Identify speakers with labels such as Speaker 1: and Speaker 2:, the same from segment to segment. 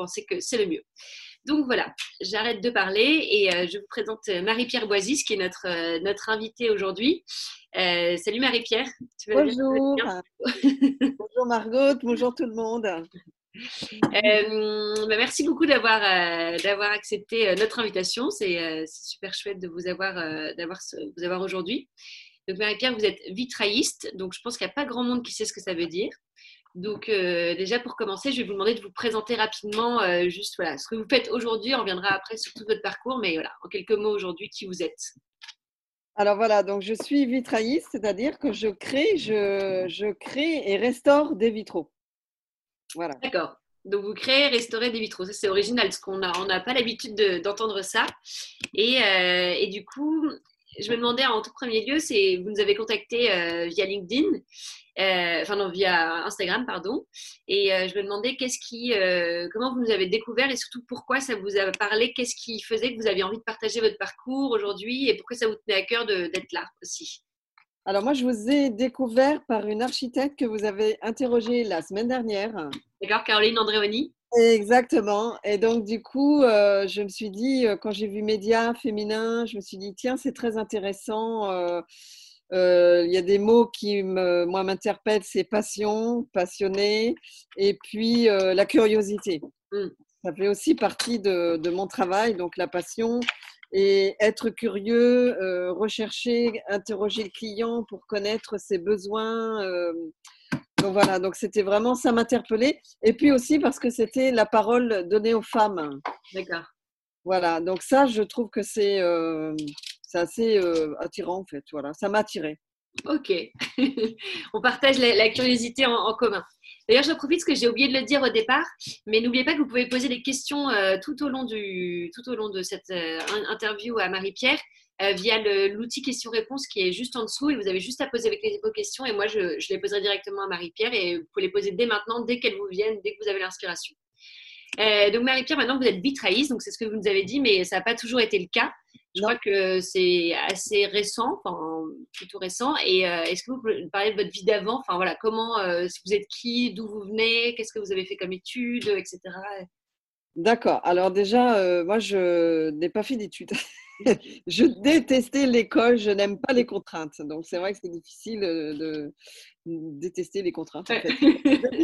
Speaker 1: pensez que c'est le mieux. Donc voilà, j'arrête de parler et je vous présente Marie-Pierre Boisis, qui est notre, notre invitée aujourd'hui. salut Marie-Pierre.
Speaker 2: Bonjour. bonjour Margot, bonjour tout le monde.
Speaker 1: Euh, bah, merci beaucoup d'avoir euh, d'avoir accepté euh, notre invitation. C'est super chouette de vous avoir d'avoir vous avoir aujourd'hui. Donc Marie-Pierre, vous êtes vitrailliste, donc je pense qu'il n'y a pas grand monde qui sait ce que ça veut dire. Donc déjà pour commencer, je vais vous demander de vous présenter rapidement juste voilà ce que vous faites aujourd'hui. On reviendra après sur tout votre parcours, mais voilà en quelques mots aujourd'hui qui vous êtes.
Speaker 2: Alors voilà, donc je suis vitrailliste, c'est-à-dire que je crée, je, je crée et restaure des vitraux.
Speaker 1: Voilà. D'accord. Donc, vous créez, restaurez des vitraux. Ça, c'est original, parce qu'on n'a on pas l'habitude d'entendre ça. Et, euh, et, du coup, je me demandais en tout premier lieu, c'est vous nous avez contacté euh, via LinkedIn, euh, enfin non, via Instagram, pardon. Et je me demandais qu'est-ce qui, comment vous nous avez découvert et surtout pourquoi ça vous a parlé, qu'est-ce qui faisait que vous aviez envie de partager votre parcours aujourd'hui et pourquoi ça vous tenait à cœur d'être là aussi.
Speaker 2: Alors moi, je vous ai découvert par une architecte que vous avez interrogée la semaine dernière.
Speaker 1: D'accord, Caroline Andréoni.
Speaker 2: Exactement. Et donc, du coup, euh, je me suis dit, euh, quand j'ai vu médias féminins, je me suis dit, tiens, c'est très intéressant. Euh, il y a des mots qui, moi, m'interpellent, c'est passion, passionné, et puis la curiosité. Hmm. Ça fait aussi partie de, de, mon travail, donc la passion, et être curieux, rechercher, interroger le client pour connaître ses besoins. Euh, donc voilà, donc c'était vraiment, ça m'interpellait. Et puis aussi parce que c'était la parole donnée aux femmes.
Speaker 1: D'accord.
Speaker 2: Voilà, donc ça, je trouve que c'est euh, assez attirant en fait. Voilà, ça m'a attiré.
Speaker 1: Ok, on partage la, curiosité en, commun. D'ailleurs, je profite parce que j'ai oublié de le dire au départ, mais n'oubliez pas que vous pouvez poser des questions euh, tout, au long du, tout au long de cette euh, interview à Marie-Pierre euh, via l'outil questions-réponses qui est juste en dessous et vous avez juste à poser avec les, vos questions et moi je, je les poserai directement à Marie-Pierre et vous pouvez les poser dès maintenant, dès qu'elles vous viennent, dès que vous avez l'inspiration. donc Marie-Pierre, maintenant vous êtes vitrailliste, donc c'est ce que vous nous avez dit, mais ça n'a pas toujours été le cas. Je crois que c'est assez récent, enfin plutôt récent. Et euh, est-ce que vous pouvez parler de votre vie d'avant? Enfin voilà, comment, euh, vous êtes qui, d'où vous venez, qu'est-ce que vous avez fait comme études, etc.
Speaker 2: D'accord. Alors déjà, euh, moi, je n'ai pas fait d'études. je détestais l'école, je n'aime pas les contraintes. Donc c'est vrai que c'est difficile de détester les contraintes. En fait.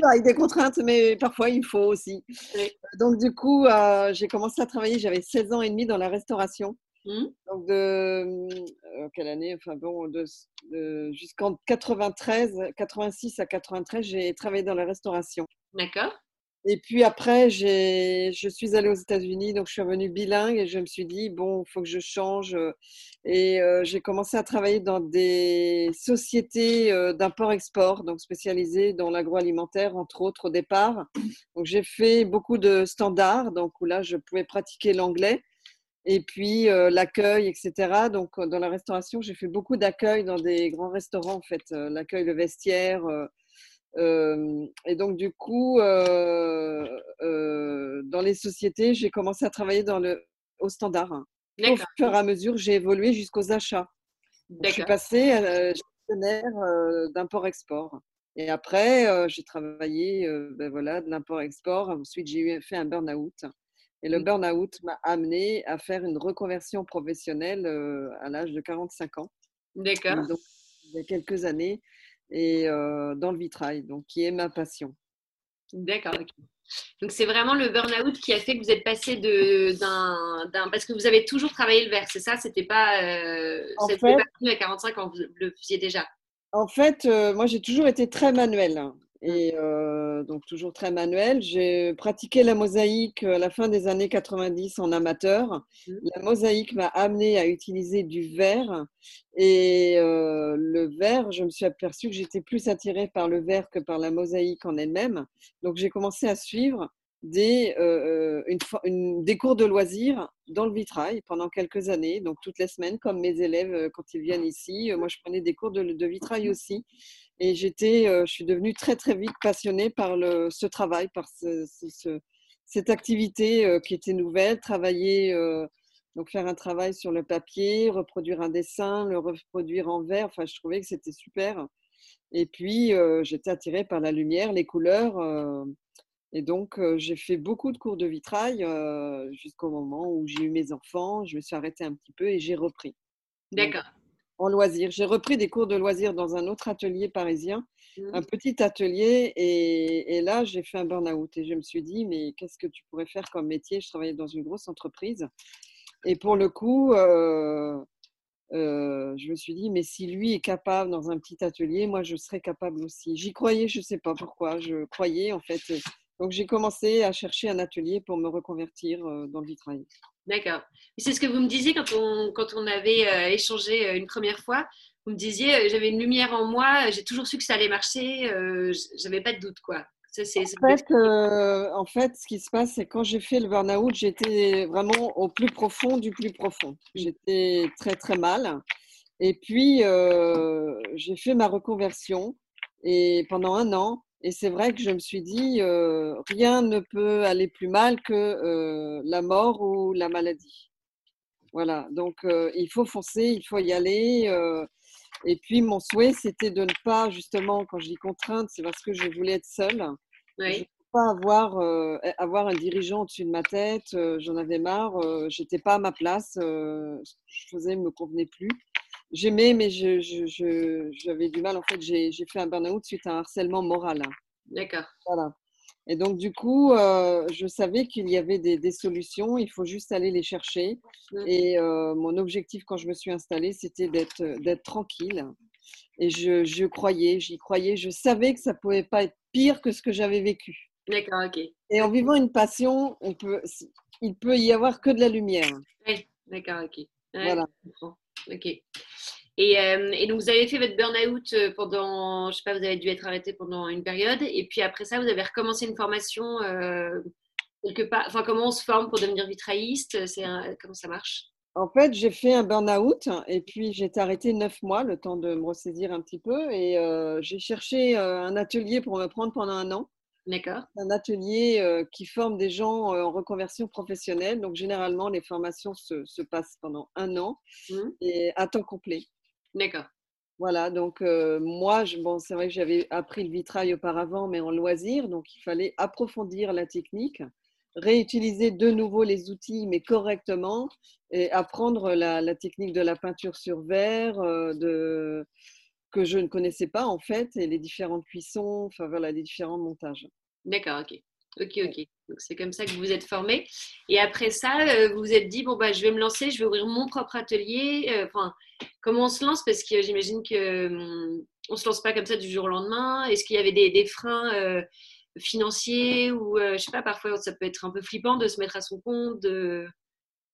Speaker 2: avec des contraintes, mais parfois il faut aussi. Donc du coup, j'ai commencé à travailler, j'avais 16 ans et demi dans la restauration. Mmh. Donc, de euh, quelle année? Enfin, bon, de, jusqu'en 93, 86 à 93, j'ai travaillé dans la restauration.
Speaker 1: D'accord.
Speaker 2: Et puis après, je suis allée aux États-Unis, donc je suis revenue bilingue et je me suis dit, bon, il faut que je change. Et euh, j'ai commencé à travailler dans des sociétés euh, d'import-export, donc spécialisées dans l'agroalimentaire, entre autres, au départ. Donc j'ai fait beaucoup de standards, donc où là, je pouvais pratiquer l'anglais et puis euh, l'accueil, etc. Donc euh, dans la restauration, j'ai fait beaucoup d'accueil dans des grands restaurants, en fait, euh, l'accueil, le vestiaire. Et donc du coup, dans les sociétés, j'ai commencé à travailler dans le, au standard. Au fur et à mesure, j'ai évolué jusqu'aux achats. Je suis passée à gestionnaire d'import-export. Et après, j'ai travaillé ben voilà, de l'import-export. Ensuite, j'ai fait un burn-out. Et le mmh. burn-out m'a amené à faire une reconversion professionnelle à l'âge de 45 ans.
Speaker 1: D'accord.
Speaker 2: il y a quelques années, et dans le vitrail, donc qui est ma passion.
Speaker 1: D'accord. Donc c'est vraiment le burn-out qui a fait que vous êtes passé d'un, parce que vous avez toujours travaillé le verre, c'est ça? C'était pas, euh, en fait, pas à 45 ans, vous le faisiez déjà?
Speaker 2: En fait, moi j'ai toujours été très manuel. Hein. Et euh, donc toujours très manuel. J'ai pratiqué la mosaïque à la fin des années 90 en amateur. Mmh. La mosaïque m'a amené à utiliser du verre. Et euh, le verre, je me suis aperçue que j'étais plus attirée par le verre que par la mosaïque en elle-même. Donc j'ai commencé à suivre des, euh, une, des cours de loisirs dans le vitrail pendant quelques années, donc toutes les semaines, comme mes élèves quand ils viennent ici. Moi, je prenais des cours de, vitrail aussi. Et j'étais, euh, je suis devenue très très vite passionnée par le, ce travail, par ce, cette activité euh, qui était nouvelle, travailler, euh, donc faire un travail sur le papier, reproduire un dessin, le reproduire en verre. Enfin, je trouvais que c'était super. Et puis, j'étais attirée par la lumière, les couleurs. Et donc, j'ai fait beaucoup de cours de vitrail jusqu'au moment où j'ai eu mes enfants. Je me suis arrêtée un petit peu et j'ai repris.
Speaker 1: D'accord.
Speaker 2: En loisir. J'ai repris des cours de loisirs dans un autre atelier parisien,
Speaker 1: Mmh.
Speaker 2: un petit atelier. Et, et là, j'ai fait un burn-out. Et je me suis dit, mais qu'est-ce que tu pourrais faire comme métier? Je travaillais dans une grosse entreprise. Et pour le coup, euh, je me suis dit, mais si lui est capable dans un petit atelier, moi, je serais capable aussi. J'y croyais, je ne sais pas pourquoi. Je croyais, en fait. Donc, j'ai commencé à chercher un atelier pour me reconvertir dans le vitrail.
Speaker 1: D'accord. C'est ce que vous me disiez quand on, quand on avait échangé une première fois. Vous me disiez, j'avais une lumière en moi, j'ai toujours su que ça allait marcher, euh, j'avais pas de doute, quoi. Ça, c'est, ça
Speaker 2: En fait, euh, en fait, ce qui se passe, c'est quand j'ai fait le burn-out, j'étais vraiment au plus profond du plus profond. J'étais très, très mal. Et puis, euh, j'ai fait ma reconversion et pendant un an. Et c'est vrai que je me suis dit, euh, rien ne peut aller plus mal que euh, la mort ou la maladie. Voilà, donc euh, il faut foncer, il faut y aller. et puis mon souhait, c'était de ne pas, justement, quand je dis contrainte, c'est parce que je voulais être seule. Je ne pas avoir, avoir un dirigeant au-dessus de ma tête. J'en avais marre. J'étais pas à ma place. ce que je faisais ne me convenait plus. J'aimais, mais je, je- je- j'avais du mal. En fait, j'ai fait un burn-out suite à un harcèlement moral.
Speaker 1: d'accord.
Speaker 2: Voilà. Et donc, du coup, euh, je savais qu'il y avait des, des solutions. Il faut juste aller les chercher.
Speaker 1: Mm.
Speaker 2: Et euh, mon objectif, quand je me suis installée, c'était d'être tranquille. Et je, je croyais, j'y croyais. Je savais que ça pouvait pas être pire que ce que j'avais vécu.
Speaker 1: D'accord, ok.
Speaker 2: Et en vivant une passion, on peut, il peut y avoir que de la lumière.
Speaker 1: Oui, d'accord, ok. Ouais,
Speaker 2: Voilà.
Speaker 1: Ok. Et, euh, et donc, vous avez fait votre burn-out euh, pendant, je sais pas, vous avez dû être arrêté pendant une période. Et puis après ça, vous avez recommencé une formation euh, quelque part. Enfin, comment on se forme pour devenir vitrailliste Comment ça marche?
Speaker 2: En fait, j'ai fait un burn-out et puis j'ai été arrêtée neuf mois, le temps de me ressaisir un petit peu. Et j'ai cherché un atelier pour me prendre pendant un an.
Speaker 1: D'accord.
Speaker 2: un atelier euh, qui forme des gens euh, en reconversion professionnelle. Donc, généralement, les formations se, se passent pendant un an
Speaker 1: Mhm.
Speaker 2: et à temps complet.
Speaker 1: D'accord.
Speaker 2: Voilà, donc euh, moi, je, bon, c'est vrai que j'avais appris le vitrail auparavant, mais en loisir, donc il fallait approfondir la technique, réutiliser de nouveau les outils, mais correctement, et apprendre la, la technique de la peinture sur verre, de, que je ne connaissais pas en fait, et les différentes cuissons, enfin voilà, les différents montages.
Speaker 1: D'accord, ok. Ok, ok. Donc c'est comme ça que vous vous êtes formé. Et après ça, euh, vous vous êtes dit, bon, bah, je vais me lancer, je vais ouvrir mon propre atelier. Euh, Enfin, comment on se lance? Parce que j'imagine que hum, on se lance pas comme ça du jour au lendemain. Est-ce qu'il y avait des, des freins euh, financiers ou, euh, je sais pas, parfois ça peut être un peu flippant de se mettre à son compte de...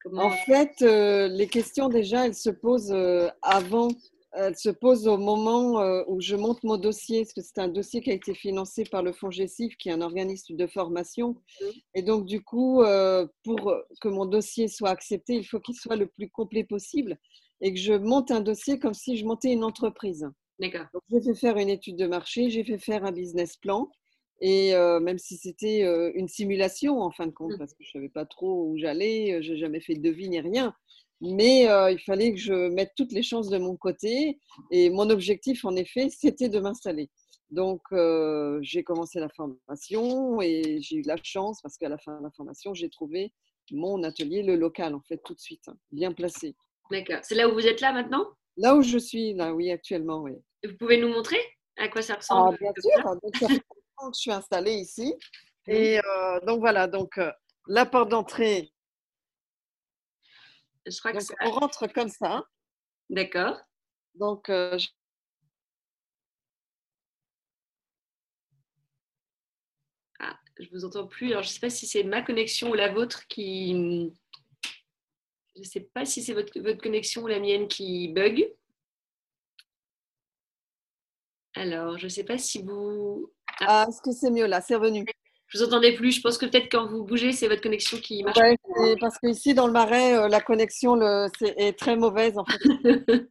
Speaker 1: Comment...
Speaker 2: En fait, euh, les questions déjà, elles se posent avant, elles se posent au moment euh, où je monte mon dossier, parce que c'est un dossier qui a été financé par le Fonds GESIF, qui est un organisme de formation.
Speaker 1: Mhm.
Speaker 2: Et donc, du coup, euh, pour que mon dossier soit accepté, il faut qu'il soit le plus complet possible et que je monte un dossier comme si je montais une entreprise.
Speaker 1: D'accord.
Speaker 2: J'ai fait faire une étude de marché, j'ai fait faire un business plan. Et euh, même si c'était euh, une simulation en fin de compte,
Speaker 1: Mm.
Speaker 2: parce que je ne savais pas trop où j'allais, euh, j'ai jamais fait de devis ni rien. Mais euh, il fallait que je mette toutes les chances de mon côté. Et mon objectif, en effet, c'était de m'installer. Donc, euh, j'ai commencé la formation et j'ai eu la chance parce qu'à la fin de la formation, j'ai trouvé mon atelier, le local, en fait, tout de suite, hein, bien placé.
Speaker 1: D'accord. C'est là où vous êtes là maintenant?
Speaker 2: Là où je suis, là, oui, actuellement, oui.
Speaker 1: Vous pouvez nous montrer à quoi ça
Speaker 2: Ah,
Speaker 1: ressemble
Speaker 2: bien sûr. Donc, ça fait je suis installée ici. Et euh, donc voilà, donc euh, la porte d'entrée,
Speaker 1: Je crois que
Speaker 2: donc
Speaker 1: ça...
Speaker 2: on rentre comme ça.
Speaker 1: D'accord.
Speaker 2: Donc euh, je-
Speaker 1: Ah, je vous entends plus. Alors, je ne sais pas si c'est ma connexion ou la vôtre qui. Je ne sais pas si c'est votre, votre connexion ou la mienne qui bug. Alors, je ne sais pas si vous.
Speaker 2: ah, est-ce que c'est mieux là? C'est revenu.
Speaker 1: Je vous entendais plus. Je pense que peut-être quand vous bougez, c'est votre connexion qui marche.
Speaker 2: Ouais, parce que ici dans le Marais, euh, la connexion le, est très mauvaise. En fait,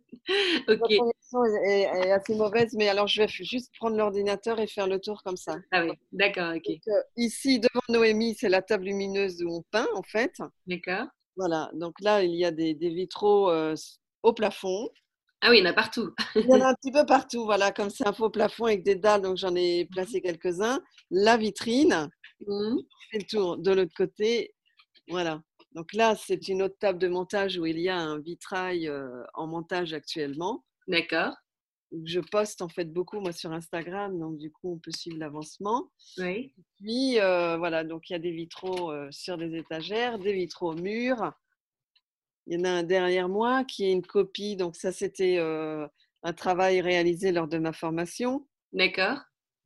Speaker 2: la connexion est, est- est assez mauvaise. Mais alors je vais juste prendre l'ordinateur et faire le tour comme ça.
Speaker 1: Ah oui, d'accord, ok.
Speaker 2: Donc, euh, ici devant Noémie, c'est la table lumineuse où on peint en fait.
Speaker 1: D'accord.
Speaker 2: Voilà. Donc là, il y a des, des vitraux euh, au plafond.
Speaker 1: Ah oui, il y en a partout.
Speaker 2: Il y en a un petit peu partout, voilà, comme c'est un faux plafond avec des dalles, donc j'en ai placé quelques-uns. La vitrine,
Speaker 1: Mmh.
Speaker 2: Je fais le tour de l'autre côté. Voilà. Donc là, c'est une autre table de montage où il y a un vitrail euh, en montage actuellement.
Speaker 1: D'accord.
Speaker 2: Je poste en fait beaucoup moi sur Instagram, donc du coup on peut suivre l'avancement.
Speaker 1: Oui.
Speaker 2: Puis euh, voilà, donc il y a des vitraux euh, sur des étagères, des vitraux au mur. Il y en a un derrière moi qui est une copie, donc ça c'était euh, un travail réalisé lors de ma formation.
Speaker 1: D'accord.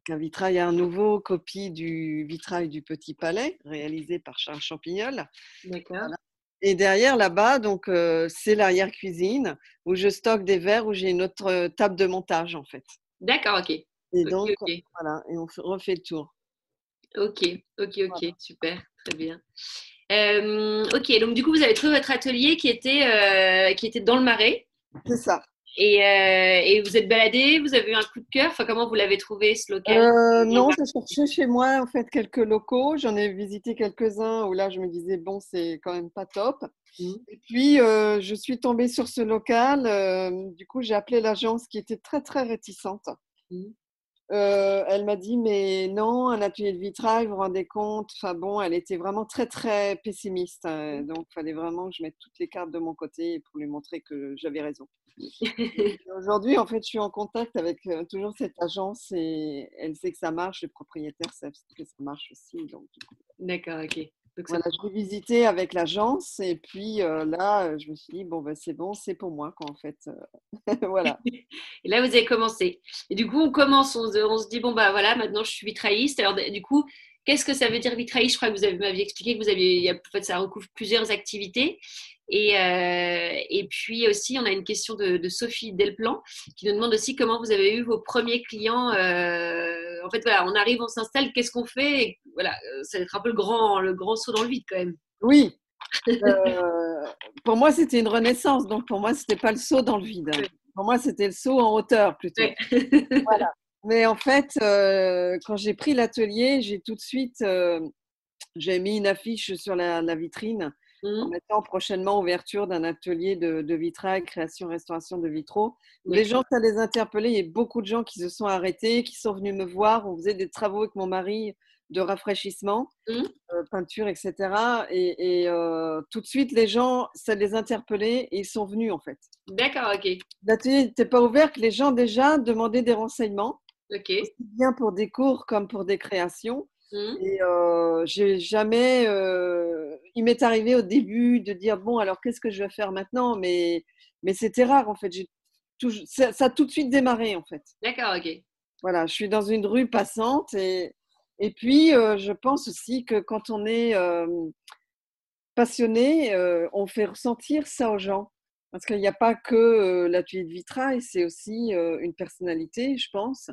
Speaker 2: Un vitrail à nouveau, copie du vitrail du Petit Palais, réalisé par Charles Champignol.
Speaker 1: D'accord.
Speaker 2: Voilà. Et derrière, là-bas, donc euh, c'est l'arrière-cuisine où je stocke des verres, où j'ai une autre euh, table de montage en fait.
Speaker 1: D'accord, ok.
Speaker 2: Et donc, voilà, et on refait le tour.
Speaker 1: Ok, ok, ok, super, très bien. Euh, ok, donc du coup, vous avez trouvé votre atelier qui était, euh, qui était dans le marais
Speaker 2: C'est ça.
Speaker 1: et, euh, et vous êtes baladé, vous avez eu un coup de cœur. Enfin, comment vous l'avez trouvé ce local?
Speaker 2: Non, j'ai cherché chez moi en fait quelques locaux. J'en ai visité quelques-uns où là je me disais bon, c'est quand même pas top.
Speaker 1: Mhm.
Speaker 2: Et puis je suis tombée sur ce local. du coup, j'ai appelé l'agence qui était très très réticente.
Speaker 1: Mhm.
Speaker 2: Euh, elle m'a dit mais non, un atelier de vitrail, vous vous rendez compte? Enfin bon, elle était vraiment très très pessimiste. euh, donc il fallait vraiment que je mette toutes les cartes de mon côté pour lui montrer que j'avais raison. Aujourd'hui, en fait, je suis en contact avec euh, toujours cette agence et elle sait que ça marche. Les propriétaires savent que ça marche aussi. Donc,
Speaker 1: D'accord, ok. Donc,
Speaker 2: voilà, je l'ai visité avec l'agence et puis euh, là, je me suis dit bon, ben, c'est bon, c'est pour moi, quoi, en fait. Voilà.
Speaker 1: Et là, vous avez commencé. Et du coup, on commence, on se, on se dit, bon, bah voilà, maintenant je suis vitrailliste. Alors, du coup, qu'est-ce que ça veut dire vitrailliste? Je crois que vous m'aviez expliqué que vous aviez, en fait, ça recouvre plusieurs activités. Et, euh, et puis aussi, on a une question de, de Sophie Delplan qui nous demande aussi comment vous avez eu vos premiers clients. euh, en fait, voilà, on arrive, on s'installe, qu'est-ce qu'on fait Et Voilà, euh, ça va être un peu le grand, le grand saut dans le vide quand même.
Speaker 2: Oui. Euh, pour moi, c'était une renaissance. Donc, pour moi, c'était pas le saut dans le vide.
Speaker 1: Oui.
Speaker 2: Pour moi, c'était le saut en hauteur plutôt. Voilà. Mais en fait, euh, quand j'ai pris l'atelier, j'ai tout de suite, euh, j'ai mis une affiche sur la, la vitrine en
Speaker 1: Mhm.
Speaker 2: mettant prochainement ouverture d'un atelier de, de vitrail, création, restauration de vitraux. Les gens, ça les interpellait. Il y a beaucoup de gens qui se sont arrêtés, qui sont venus me voir. On faisait des travaux avec mon mari de rafraîchissement,
Speaker 1: Mhm.
Speaker 2: euh, peinture, etc. Et, et, euh, tout de suite, les gens, ça les interpellait et ils sont venus en fait.
Speaker 1: D'accord, ok.
Speaker 2: L'atelier n'était pas ouvert, que les gens déjà demandaient des renseignements,
Speaker 1: Ok.
Speaker 2: aussi bien pour des cours comme pour des créations.
Speaker 1: Mhm.
Speaker 2: Et euh, j'ai jamais. Il m'est arrivé au début de dire bon, alors qu'est-ce que je vais faire maintenant? Mais, mais c'était rare en fait. Ça, ça a tout de suite démarré en fait.
Speaker 1: D'accord, ok.
Speaker 2: Voilà, je suis dans une rue passante et, et puis euh, je pense aussi que quand on est euh, passionné, euh, on fait ressentir ça aux gens. Parce qu'il n'y a pas que euh, l'atelier de vitrail, c'est aussi une personnalité, je pense.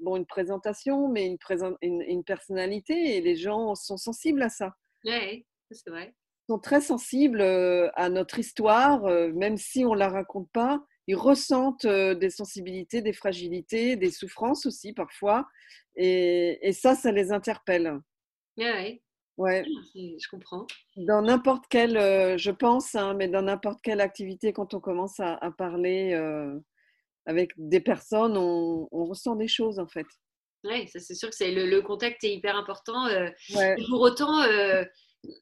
Speaker 2: Bon, une présentation, mais une, présen- une, une personnalité et les gens sont sensibles à ça.
Speaker 1: Ouais, c'est vrai.
Speaker 2: Ils sont très sensibles euh, à notre histoire, euh, même si on ne la raconte pas. Ils ressentent euh, des sensibilités, des fragilités, des souffrances aussi parfois. Et, et ça, ça les interpelle.
Speaker 1: Ouais, ouais.
Speaker 2: Ouais.
Speaker 1: C'est- Je comprends.
Speaker 2: Dans n'importe quelle, euh, je pense, hein, mais dans n'importe quelle activité, quand on commence à, à parler euh, avec des personnes, on, on ressent des choses en fait.
Speaker 1: Ça c'est sûr que c'est le, le contact est hyper important. euh,
Speaker 2: Ouais.
Speaker 1: pour autant,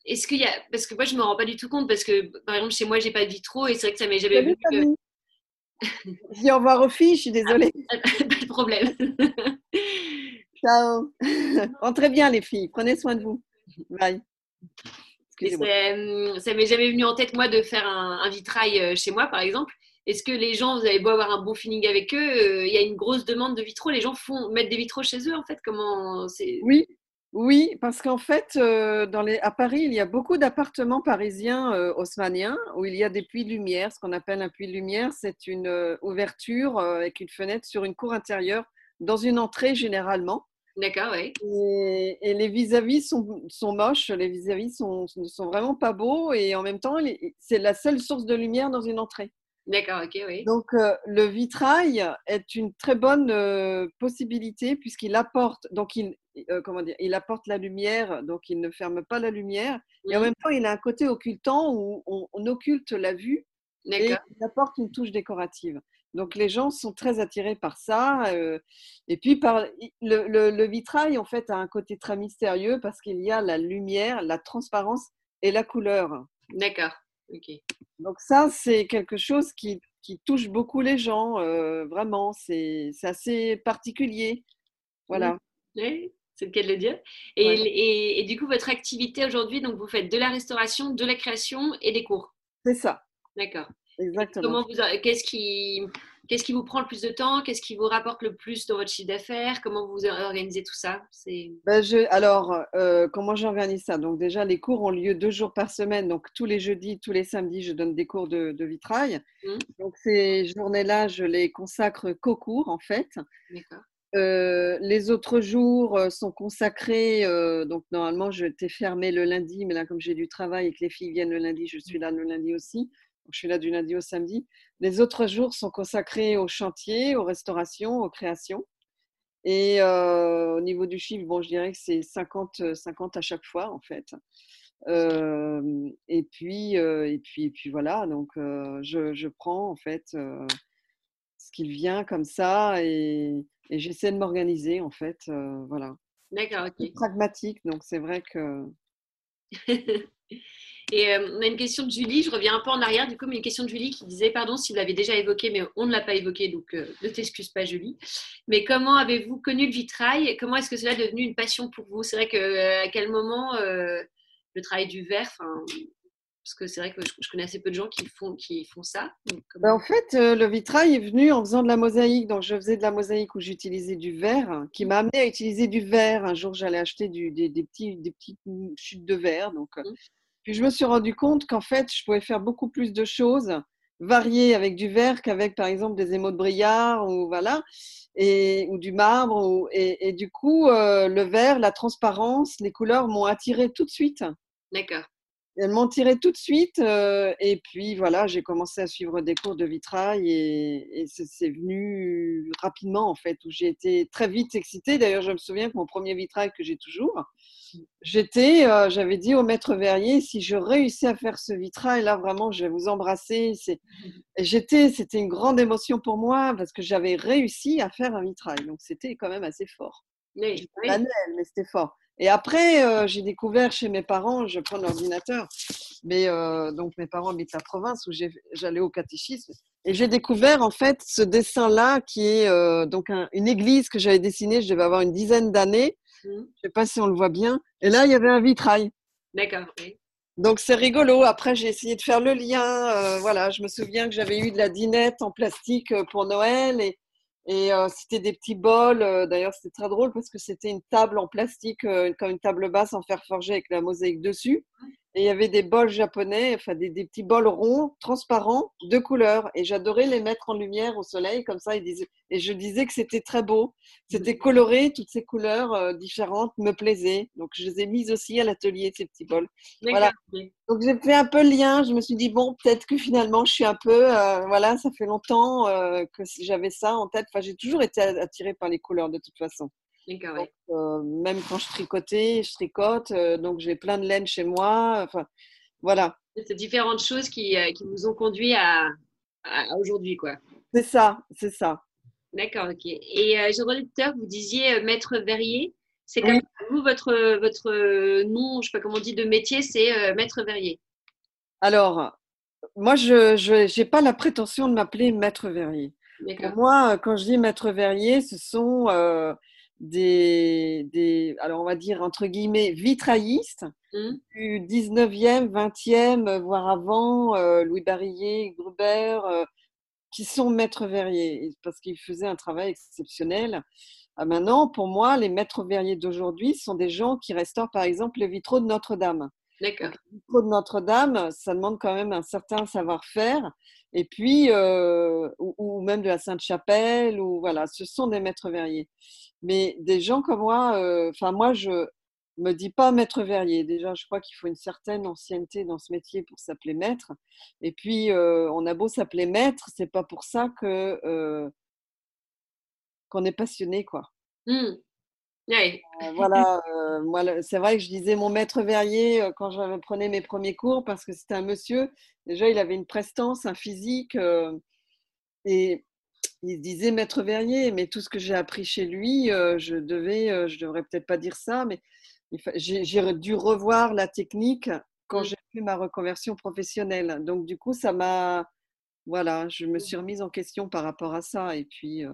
Speaker 1: est-ce qu'il y a parce que moi je me rends pas du tout compte parce que par exemple chez moi j'ai pas de vitraux et c'est vrai que ça m'est jamais
Speaker 2: Camille. Je dis au revoir aux filles, je suis désolée.
Speaker 1: pas de problème.
Speaker 2: Ciao. Rentrez bien les filles, prenez soin de vous. Bye.
Speaker 1: Euh, ça m'est jamais venu en tête moi de faire un, un vitrail euh, chez moi par exemple. Est-ce que les gens, vous avez beau avoir un bon feeling avec eux, euh, il y a une grosse demande de vitraux, les gens font mettre des vitraux chez eux en fait Comment c'est?
Speaker 2: Oui, oui, parce qu'en fait, euh, dans les, à Paris, il y a beaucoup d'appartements parisiens euh, haussmanniens où il y a des puits de lumière. Ce qu'on appelle un puits de lumière, c'est une euh, ouverture euh, avec une fenêtre sur une cour intérieure dans une entrée généralement.
Speaker 1: D'accord, oui.
Speaker 2: Et, et les vis-à-vis sont, sont moches, les vis-à-vis sont, sont vraiment pas beaux et en même temps, c'est la seule source de lumière dans une entrée.
Speaker 1: D'accord, ok, oui.
Speaker 2: Donc, euh, le vitrail est une très bonne euh, possibilité puisqu'il apporte, donc il, euh, comment dire, il apporte la lumière, donc il ne ferme pas la lumière. Et en
Speaker 1: Mhm.
Speaker 2: même temps, il a un côté occultant où on, on occulte la vue et il apporte une touche décorative. Donc les gens sont très attirés par ça. et puis par le, le- le vitrail, en fait, a un côté très mystérieux parce qu'il y a la lumière, la transparence et la couleur.
Speaker 1: D'accord.
Speaker 2: Donc ça, c'est quelque chose qui, qui touche beaucoup les gens, euh, vraiment. C'est c'est assez particulier. Voilà.
Speaker 1: Oui, c'est le cas de le dire. Et,
Speaker 2: Ouais.
Speaker 1: et- et du coup, votre activité aujourd'hui, donc vous faites de la restauration, de la création et des cours.
Speaker 2: C'est ça,
Speaker 1: D'accord.
Speaker 2: exactement.
Speaker 1: Comment vous, qu'est-ce qui, qu'est-ce qui vous prend le plus de temps? Qu'est-ce qui vous rapporte le plus dans votre chiffre d'affaires? Comment vous organisez tout ça?
Speaker 2: Ben, je, alors, euh, comment j'organise ça? Donc déjà, les cours ont lieu deux jours par semaine. Donc tous les jeudis, tous les samedis, je donne des cours de, de vitrail.
Speaker 1: Mhm.
Speaker 2: Donc ces journées-là, je les consacre qu'aux cours, en fait.
Speaker 1: d'accord.
Speaker 2: Euh, les autres jours euh, sont consacrés. euh, donc normalement, je t'ai fermé le lundi, mais là, comme j'ai du travail et que les filles viennent le lundi, je suis là le lundi aussi. Je suis là du lundi au samedi. Les autres jours sont consacrés au chantier, aux restaurations, aux créations. Et euh, au niveau du chiffre, bon, je dirais que c'est 50, euh, 50 à chaque fois, en fait. Euh, et, puis, euh, et, puis, et puis voilà, donc je, je prends en fait ce qui vient comme ça et, et j'essaie de m'organiser en fait. voilà.
Speaker 1: D'accord, ok.
Speaker 2: Pragmatique, donc c'est vrai que.
Speaker 1: Et euh, on a une question de Julie, je reviens un peu en arrière du coup, mais une question de Julie qui disait, pardon si vous l'avez déjà évoqué, mais on ne l'a pas évoqué, donc euh, ne t'excuse pas Julie. Mais comment avez-vous connu le vitrail Comment est-ce que cela est devenu une passion pour vous? C'est vrai que euh, à quel moment le travail du verre, parce que c'est vrai que je, je connais assez peu de gens qui font, qui font ça. Donc, comment-
Speaker 2: Ben, en fait, le vitrail est venu en faisant de la mosaïque. Donc, je faisais de la mosaïque où j'utilisais du verre, qui m'a amené à utiliser du verre. Un jour, j'allais acheter du- des, des petits, des petites chutes de verre. Donc,
Speaker 1: Mhm.
Speaker 2: Je me suis rendu compte qu'en fait, je pouvais faire beaucoup plus de choses variées avec du verre qu'avec, par exemple, des émaux de brillard ou voilà, ou du marbre. et du coup, euh, le verre, la transparence, les couleurs m'ont attiré tout de suite.
Speaker 1: D'accord.
Speaker 2: Elles m'ont tiré tout de suite. euh, et puis voilà, j'ai commencé à suivre des cours de vitrail et, c'est venu rapidement en fait, où j'ai été très vite excitée. D'ailleurs, je me souviens que mon premier vitrail que j'ai toujours, j'étais, euh, j'avais dit au maître verrier, si je réussis à faire ce vitrail, là vraiment, je vais vous embrasser. J'étais, c'était une grande émotion pour moi parce que j'avais réussi à faire un vitrail. Donc c'était quand même assez fort.
Speaker 1: Oui, oui.
Speaker 2: manuel, mais c'était fort. Et après, euh, j'ai découvert chez mes parents, je prends l'ordinateur, mais euh, donc mes parents habitent la province où j'allais au catéchisme, et j'ai découvert en fait ce dessin-là qui est euh, donc un- une église que j'avais dessinée, je devais avoir une dizaine d'années,
Speaker 1: Mhm.
Speaker 2: je sais pas si on le voit bien, et là il y avait un vitrail.
Speaker 1: D'accord. oui.
Speaker 2: Donc c'est rigolo. Après, j'ai essayé de faire le lien. euh, voilà, je me souviens que j'avais eu de la dinette en plastique pour Noël et, et euh, c'était des petits bols. euh, D'ailleurs, c'était très drôle parce que c'était une table en plastique, euh, comme une table basse en fer forgé avec la mosaïque dessus. Et il y avait des bols japonais, enfin des, des petits bols ronds, transparents, de couleurs. Et j'adorais les mettre en lumière au soleil, comme ça. Disaient, et je disais que c'était très beau. C'était coloré, toutes ces couleurs euh, différentes me plaisaient. Donc je les ai mises aussi à l'atelier, ces petits bols. Voilà. Donc j'ai fait un peu le lien. Je me suis dit bon, peut-être que finalement je suis un peu, euh, voilà, ça fait longtemps euh, que j'avais ça en tête. Enfin, j'ai toujours été attirée par les couleurs de toute façon.
Speaker 1: D'accord.
Speaker 2: Donc,
Speaker 1: oui.
Speaker 2: euh, même quand je tricotais, je tricote. euh, donc j'ai plein de laine chez moi. Enfin, voilà,
Speaker 1: C'est différentes choses qui, euh, qui vous ont conduit à, aujourd'hui, quoi.
Speaker 2: c'est ça, c'est ça.
Speaker 1: D'accord, ok. Et euh, j'ai entendu tout à l'heure que vous disiez euh, maître verrier. C'est
Speaker 2: Oui.
Speaker 1: comme vous, votre, votre nom, je sais pas comment on dit, de métier, c'est euh, maître verrier.
Speaker 2: Alors, moi, je n'ai pas la prétention de m'appeler maître verrier. Pour moi, quand je dis maître verrier, ce sont des, des, alors on va dire entre guillemets, vitraillistes
Speaker 1: Hum,
Speaker 2: du 19e, 20e, voire avant, euh, Louis Barillet, Gruber, euh, qui sont maîtres verriers, parce qu'ils faisaient un travail exceptionnel. Ah, maintenant, pour moi, les maîtres verriers d'aujourd'hui sont des gens qui restaurent, par exemple, les vitraux de Notre-Dame.
Speaker 1: D'accord.
Speaker 2: Les vitraux de Notre-Dame, ça demande quand même un certain savoir-faire. Et puis, euh, ou, même de la Sainte-Chapelle, ou voilà, ce sont des maîtres verriers. Mais des gens comme moi, euh, enfin, moi, je me dis pas maître verrier. Déjà, je crois qu'il faut une certaine ancienneté dans ce métier pour s'appeler maître. Et puis, euh, on a beau s'appeler maître, c'est pas pour ça que qu'on est passionné, quoi.
Speaker 1: Hum.
Speaker 2: Euh, voilà, euh, moi, c'est vrai que je disais mon maître verrier euh, quand je prenais mes premiers cours parce que c'était un monsieur. Déjà, il avait une prestance, un physique. et il se disait maître verrier, mais tout ce que j'ai appris chez lui, je devais, je devrais peut-être pas dire ça, mais j'ai dû revoir la technique quand mmh. j'ai fait ma reconversion professionnelle. Donc du coup, ça m'a, voilà, je me suis remise en question par rapport à ça. Et puis,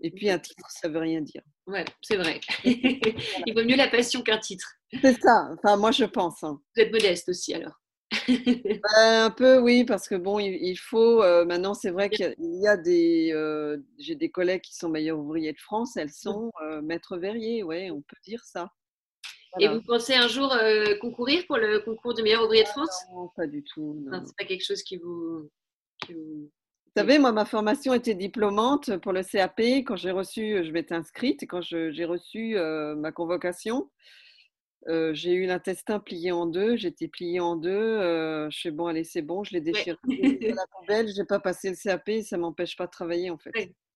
Speaker 2: et puis un titre, ça veut rien dire.
Speaker 1: Ouais, c'est vrai. il vaut mieux la passion qu'un titre.
Speaker 2: C'est ça. Enfin, moi, je pense. Hein.
Speaker 1: Vous êtes modeste aussi, alors.
Speaker 2: Ben, un peu, oui, parce que bon, il, faut. Euh, maintenant, c'est vrai qu'il y a des. Euh, j'ai des collègues qui sont meilleurs ouvriers de France, elles sont euh, maîtres verriers, ouais, on peut dire ça.
Speaker 1: Et vous pensez un jour concourir pour le concours de meilleur ouvrier de ah France?
Speaker 2: Non, pas du tout.
Speaker 1: c'est pas quelque chose qui vous,
Speaker 2: vous... savez, moi, ma formation était diplômante pour le CAP. Quand j'ai reçu, je m'étais inscrite, et quand j'ai reçu ma convocation, euh, j'ai eu l'intestin plié en deux, j'étais pliée en deux. Euh, je suis bon, allez, c'est bon, je l'ai déchiré à la poubelle. Je n'ai pas passé le CAP, ça ne m'empêche pas de travailler en fait.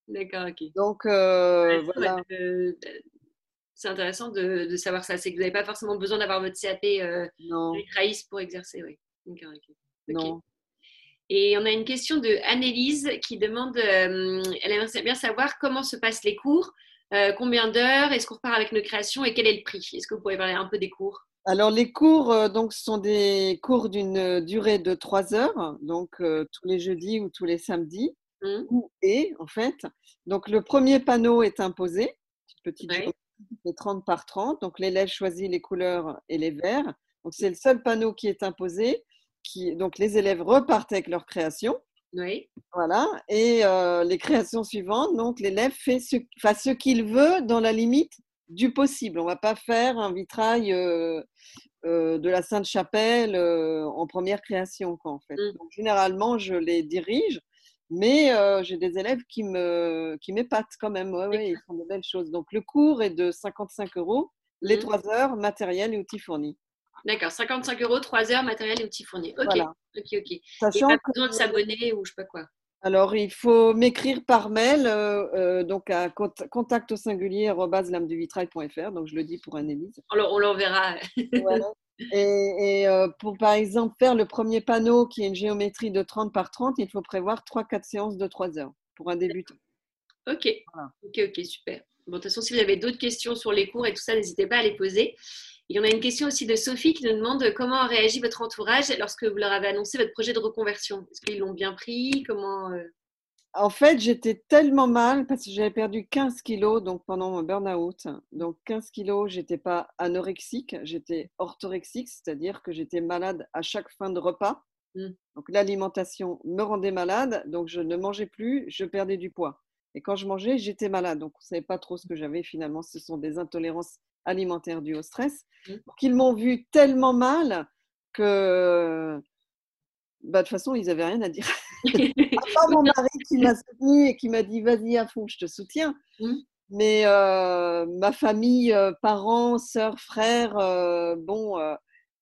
Speaker 1: D'accord, ok.
Speaker 2: Donc euh, voilà.
Speaker 1: C'est intéressant de, savoir ça. C'est que vous n'avez pas forcément besoin d'avoir votre CAP euh, pour exercer. Oui. D'accord, ok. Non. Et on a une question de Annelise qui demande, elle aimerait bien savoir comment se passent les cours euh, combien d'heures Est-ce qu'on repart avec nos créations et quel est le prix? Est-ce que vous pouvez parler un peu des cours?
Speaker 2: Alors les cours euh, donc sont des cours d'une durée de trois heures, donc euh, tous les jeudis ou tous les samedis, mmh. ou et en fait. Donc le premier panneau est imposé, petit de 30 par 30, donc l'élève choisit les couleurs et les verres. Donc c'est le seul panneau qui est imposé. Qui, donc les élèves repartent avec leur création.
Speaker 1: Oui.
Speaker 2: Voilà. Et euh, les créations suivantes, donc l'élève fait ce, ce qu'il veut dans la limite du possible. On ne va pas faire un vitrail euh, euh, de la Sainte-Chapelle en première création, quoi, en fait. Mmh. Donc, généralement, je les dirige, mais j'ai des élèves qui me qui m'épatent quand même. Ouais, ils font de belles choses. Donc, le cours est de 55 euros, les mmh. trois heures, matériel et outils fournis.
Speaker 1: D'accord, 55 euros, 3 heures, matériel et outils fournis. Ok, ok, ok. Sachant pas besoin de s'abonner ou je sais pas quoi.
Speaker 2: Alors, il faut m'écrire par mail, euh, euh, donc à contact au singulier vitrail.fr, donc je le dis pour un élise.
Speaker 1: Alors, on l'enverra.
Speaker 2: Et, euh, pour, par exemple, faire le premier panneau qui est une géométrie de 30 par 30, il faut prévoir 3-4 séances de 3 heures pour un débutant.
Speaker 1: Ok, ok, ok, super. Bon, de toute façon, si vous avez d'autres questions sur les cours et tout ça, n'hésitez pas à les poser. Il y en a une question aussi de Sophie qui nous demande comment a réagi votre entourage lorsque vous leur avez annoncé votre projet de reconversion. Est-ce qu'ils l'ont bien pris? Comment euh?
Speaker 2: En fait, j'étais tellement mal parce que j'avais perdu 15 kilos donc pendant mon burn-out. Donc 15 kilos, j'étais pas anorexique, j'étais orthorexique, c'est-à-dire que j'étais malade à chaque fin de repas. Mmh. Donc l'alimentation me rendait malade, donc je ne mangeais plus, je perdais du poids. Et quand je mangeais, j'étais malade. Donc on ne savait pas trop ce que j'avais finalement. Ce sont des intolérances alimentaire dû au stress, mmh. qu'ils m'ont vu tellement mal que bah, de toute façon, ils n'avaient rien à dire. à part mon mari qui m'a soutenu et qui m'a dit vas-y à fond, je te soutiens. Mmh. Mais euh, ma famille, euh, parents, sœurs, frères, euh, bon,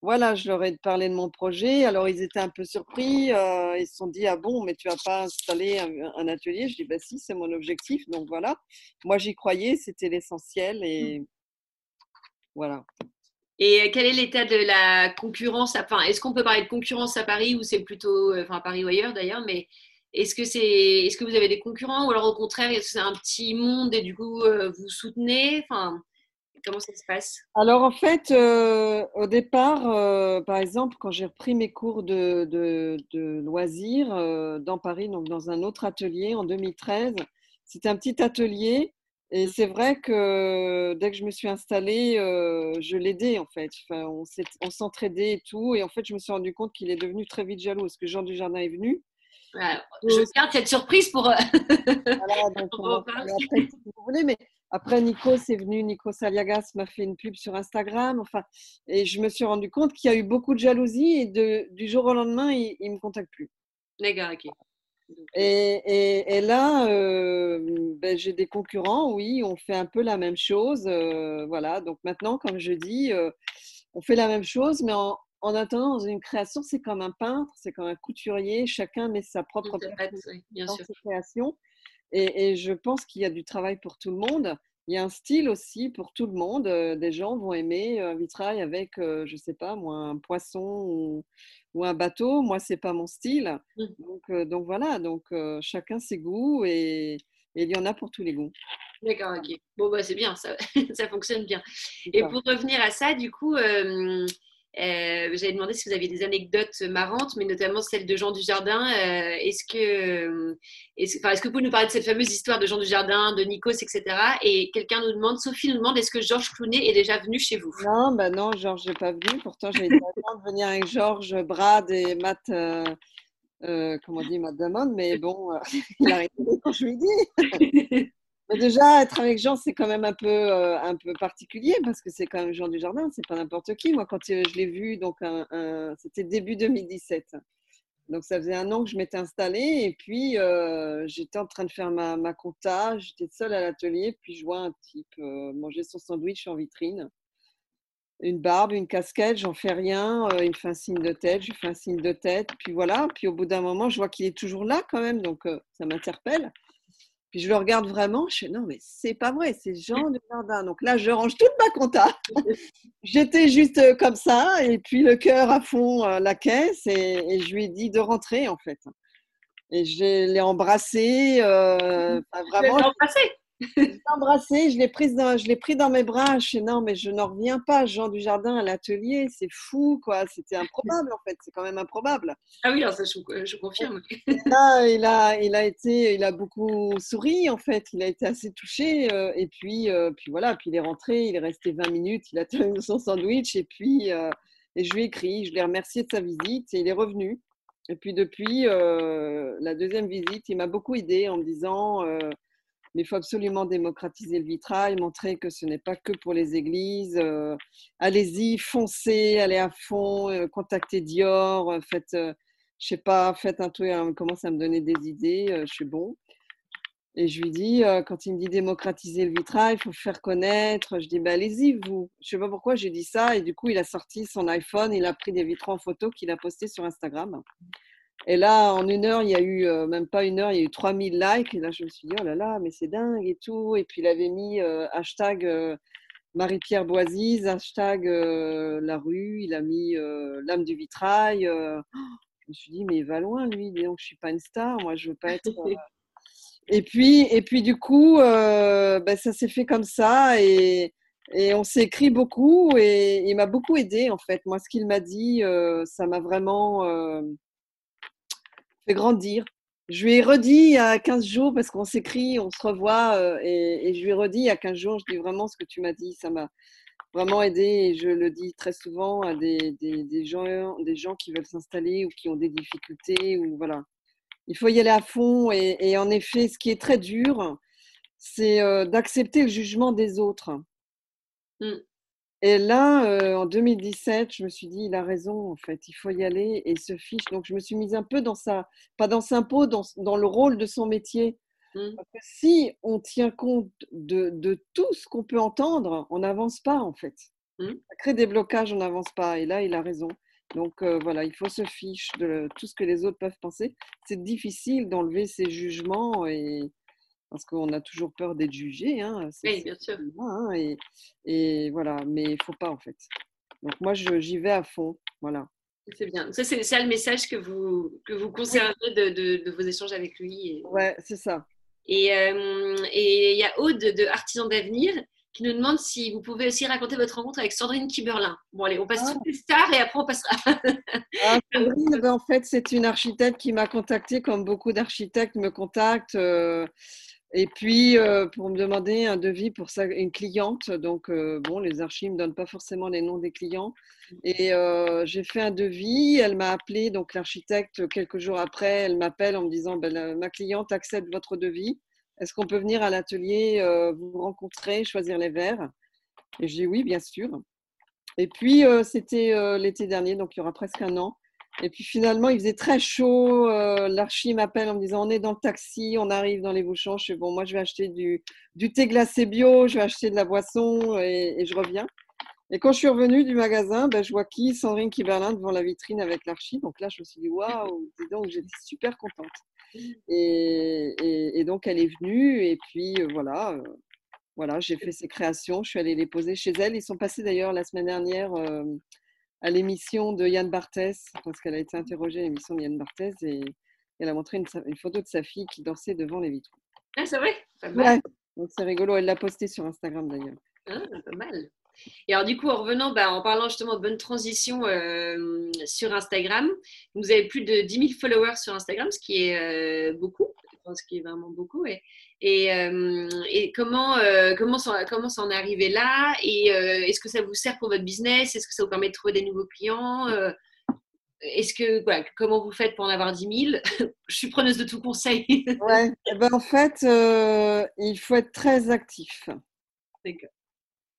Speaker 2: voilà, je leur ai parlé de mon projet. Alors, ils étaient un peu surpris. ils se sont dit ah bon, mais tu vas pas installer un, atelier? Je dis bah si, c'est mon objectif. Donc voilà, moi j'y croyais, c'était l'essentiel et, mmh. Voilà.
Speaker 1: Et euh, quel est l'état de la concurrence Enfin, est-ce qu'on peut parler de concurrence à Paris ou c'est plutôt, euh, enfin à Paris ou ailleurs d'ailleurs, mais est-ce que c'est, est-ce que vous avez des concurrents ou alors au contraire, c'est un petit monde et du coup euh, vous soutenez? Enfin, comment ça se passe?
Speaker 2: Alors en fait, au départ, par exemple, quand j'ai repris mes cours de, de, de loisirs dans Paris, donc dans un autre atelier en 2013, c'était un petit atelier et c'est vrai que dès que je me suis installée, euh, je l'aidais en fait. Enfin, on s'entraidait et tout. Et en fait, je me suis rendu compte qu'il est devenu très vite jaloux parce que Jean Dujardin est venu.
Speaker 1: je garde cette surprise pour. voilà, donc
Speaker 2: on après, si vous voulez, mais après Nico est venu, Nico Saliagas m'a fait une pub sur Instagram. Enfin, et je me suis rendu compte qu'il y a eu beaucoup de jalousie et de, du jour au lendemain, il ne me contacte plus.
Speaker 1: D'accord, ok.
Speaker 2: Et, là, euh, ben, j'ai des concurrents, oui, on fait un peu la même chose. Euh, voilà, donc maintenant, comme je dis, euh, on fait la même chose, mais en, attendant, dans une création, c'est comme un peintre, c'est comme un couturier, chacun met sa propre
Speaker 1: création dans
Speaker 2: ses créations. Et, je pense qu'il y a du travail pour tout le monde. Il y a un style aussi pour tout le monde. Des gens vont aimer un vitrail avec, je ne sais pas, moi, un poisson ou, un bateau. Moi, c'est pas mon style. Mmh. Donc, donc voilà, donc chacun ses goûts et, il y en a pour tous les goûts.
Speaker 1: D'accord, ok. Bon, bah, c'est bien, ça, ça fonctionne bien. Et pour revenir à ça, du coup, euh, j'avais demandé si vous aviez des anecdotes marrantes, mais notamment celle de Jean Dujardin. Euh, est-ce que, est-ce, est-ce que vous pouvez nous parler de cette fameuse histoire de Jean Dujardin, de Nikos, etc. Et quelqu'un nous demande, Sophie nous demande, est-ce que Georges Clounet est déjà venu chez vous?
Speaker 2: Non, bah non, Georges n'est pas venu. Pourtant, j'ai eu de venir avec Georges, Brad et Matt. Euh, comment on dit, Matt Damon, mais bon, il a arrêté quand je lui dis. Mais déjà, être avec Jean, c'est quand même un peu, euh, un peu particulier parce que c'est quand même Jean du Jardin, c'est pas n'importe qui. Moi, quand euh, je l'ai vu, donc c'était début 2017. Donc ça faisait un an que je m'étais installée et puis euh, j'étais en train de faire ma, ma compta, j'étais seule à l'atelier, puis je vois un type manger son sandwich en vitrine. Une barbe, une casquette, j'en fais rien, il me fait un signe de tête, je fais un signe de tête, puis voilà. Puis au bout d'un moment, je vois qu'il est toujours là quand même, donc ça m'interpelle je le regarde vraiment, je fais non, mais c'est pas vrai, c'est Jean de Jardin. Donc là, je range toute ma compta. J'étais juste euh, comme ça, et puis le cœur à fond euh, la caisse, et, je lui ai dit de rentrer en fait. Et je l'ai embrassé. Euh,
Speaker 1: vraiment. Embrassé?
Speaker 2: Je l'ai embrassé, je l'ai pris dans, je l'ai pris dans mes bras. Je non, mais je n'en reviens pas. Jean du Jardin à l'atelier, c'est fou, quoi. C'était improbable, en fait. C'est quand même improbable.
Speaker 1: Ah oui, ça, je, confirme.
Speaker 2: Là, il a, il a été, il a beaucoup souri, en fait. Il a été assez touché. Euh, et puis, euh, puis voilà. Puis il est rentré. Il est resté 20 minutes. Il a tenu son sandwich. Et puis, euh, et je lui ai écrit. Je l'ai remercié de sa visite. Et il est revenu. Et puis depuis la deuxième visite, il m'a beaucoup aidé en me disant mais il faut absolument démocratiser le vitrail, montrer que ce n'est pas que pour les églises. Euh, allez-y, foncez, allez à fond, euh, contactez Dior, euh, faites, je sais pas, faites un truc, hein, commence à me donner des idées, je suis bon. Et je lui dis, quand il me dit démocratiser le vitrail, il faut faire connaître. Je dis, bah, allez-y, vous. Je sais pas pourquoi j'ai dit ça. Et du coup, il a sorti son iPhone, il a pris des vitraux en photo qu'il a postés sur Instagram. Et là, en une heure, il y a eu, euh, même pas une heure, il y a eu 3000 likes. Et là, je me suis dit, oh là là, mais c'est dingue et tout. Et puis, il avait mis euh, hashtag euh, Marie-Pierre Boisise, hashtag la rue, il a mis l'âme du vitrail. je me suis dit, mais il va loin, lui. Donc, je suis pas une star. Moi, je veux pas être. et, puis, et puis, du coup, ben, ça s'est fait comme ça. Et, et on s'est écrit beaucoup. Et il m'a beaucoup aidé, en fait. Moi, ce qu'il m'a dit, ça m'a vraiment grandir. Je lui ai redit il y a 15 jours, parce qu'on s'écrit, on se revoit, euh, et, je lui ai redit il y a 15 jours, je dis vraiment ce que tu m'as dit, ça m'a vraiment aidé, et je le dis très souvent à des, des, gens, des gens qui veulent s'installer ou qui ont des difficultés, ou voilà. Il faut y aller à fond, et, en effet, ce qui est très dur, c'est euh, d'accepter le jugement des autres. Mmh. Et là, euh, en 2017, je me suis dit, il a raison, en fait, il faut y aller et se fiche. Donc, je me suis mise un peu dans sa, pas dans sa peau, dans, dans le rôle de son métier. Mmh. Parce que si on tient compte de, de tout ce qu'on peut entendre, on n'avance pas, en fait. Mmh. Ça crée des blocages, on n'avance pas. Et là, il a raison. Donc, euh, voilà, il faut se fiche de tout ce que les autres peuvent penser. C'est difficile d'enlever ces jugements et, parce qu'on a toujours peur d'être jugé. Hein,
Speaker 1: oui, bien sûr.
Speaker 2: Hein, et, et, voilà, mais il ne faut pas en fait. Donc moi, j'y vais à fond. Voilà.
Speaker 1: C'est bien. Ça, c'est ça le message que vous, que vous conservez de, de, vos échanges avec lui.
Speaker 2: Et... Ouais, c'est ça.
Speaker 1: Et euh, il y a Aude de Artisan d'Avenir qui nous demande si vous pouvez aussi raconter votre rencontre avec Sandrine Kiberlin. Bon, allez, on passe ah. toutes les stars et après on passera.
Speaker 2: ah, Sandrine, ben, en fait, c'est une architecte qui m'a contactée, comme beaucoup d'architectes me contactent. Euh, et puis, euh, pour me demander un devis pour une cliente, donc euh, bon, les archives ne donnent pas forcément les noms des clients. Et euh, j'ai fait un devis, elle m'a appelé, donc l'architecte, quelques jours après, elle m'appelle en me disant ben, Ma cliente accepte votre devis. Est-ce qu'on peut venir à l'atelier, vous rencontrer, choisir les verres? Et je dis Oui, bien sûr. Et puis, c'était l'été dernier, donc il y aura presque un an. Et puis finalement, il faisait très chaud. Euh, L'archi m'appelle en me disant on est dans le taxi, on arrive dans les bouchons. Je suis bon, moi je vais acheter du, thé glacé bio, je vais acheter de la boisson et, je reviens. Et quand je suis revenue du magasin, ben, je vois qui Sandrine Kiberlin devant la vitrine avec l'archi. Donc là, je me suis dit waouh, donc j'étais super contente. Et, donc elle est venue et puis euh, voilà. Euh, voilà, j'ai fait ces créations, je suis allée les poser chez elle. Ils sont passés d'ailleurs la semaine dernière à l'émission de Yann Barthès, parce qu'elle a été interrogée à l'émission de Yann Barthès et elle a montré une, photo de sa fille qui dansait devant les vitraux.
Speaker 1: Ah, c'est vrai?
Speaker 2: Ouais, donc c'est rigolo. Elle l'a posté sur Instagram d'ailleurs.
Speaker 1: Ah, pas mal. Et alors, du coup, en revenant, bah, en parlant justement de bonne transition euh, sur Instagram, vous avez plus de 10 000 followers sur Instagram, ce qui est euh, beaucoup, ce qui est vraiment beaucoup. Et, et, euh, et comment, comment, ça, comment en est arrivé là? Et est-ce que ça vous sert pour votre business? Est-ce que ça vous permet de trouver des nouveaux clients? Est-ce que, comment vous faites pour en avoir 10 000 Je suis preneuse de tout conseil.
Speaker 2: ouais, eh ben, en fait, il faut être très actif. D'accord.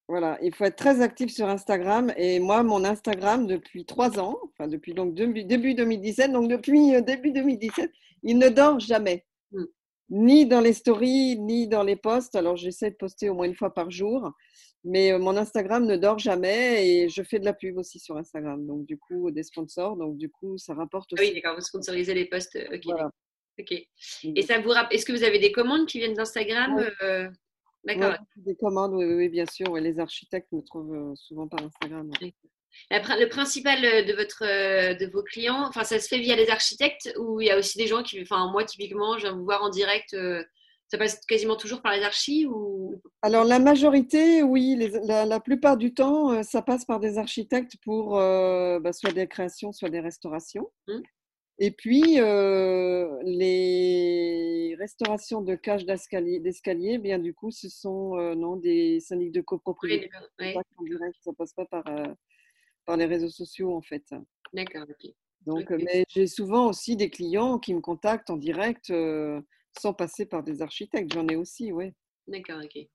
Speaker 2: Voilà, il faut être très actif sur Instagram. Et moi, mon Instagram, depuis trois ans, enfin depuis donc début, 2017, donc depuis euh, début 2017, il ne dort jamais. Mm. Ni dans les stories, ni dans les posts. Alors, j'essaie de poster au moins une fois par jour. Mais euh, mon Instagram ne dort jamais et je fais de la pub aussi sur Instagram. Donc, du coup, des sponsors. Donc, du coup, ça rapporte
Speaker 1: aussi. Oui, d'accord, vous sponsorisez les posts. Euh, ok. Ok. Mm. Et ça vous Est-ce que vous avez des commandes qui viennent d'Instagram
Speaker 2: D'accord. des commandes, oui, oui, bien sûr. les architectes me trouvent euh, souvent par Instagram.
Speaker 1: Le principal euh, de, votre, euh, de vos clients, enfin, ça se fait via les architectes ou il y a aussi des gens qui, enfin, moi typiquement, je viens vous voir en direct, ça passe quasiment toujours par les archives ou...
Speaker 2: Alors, la majorité, oui, la, plupart du temps, ça passe par des architectes pour bah, soit des créations, soit des restaurations. Mmh. Et puis, euh, les restaurations de cages d'escalier, bien du coup, ce sont euh, non, des syndics de copropriété. Oui, ça passe pas par, euh, par les réseaux sociaux, en fait.
Speaker 1: D'accord, ok.
Speaker 2: Donc, mais j'ai souvent aussi des clients qui me contactent en direct sans passer par des architectes. J'en ai aussi, oui.
Speaker 1: D'accord, ok.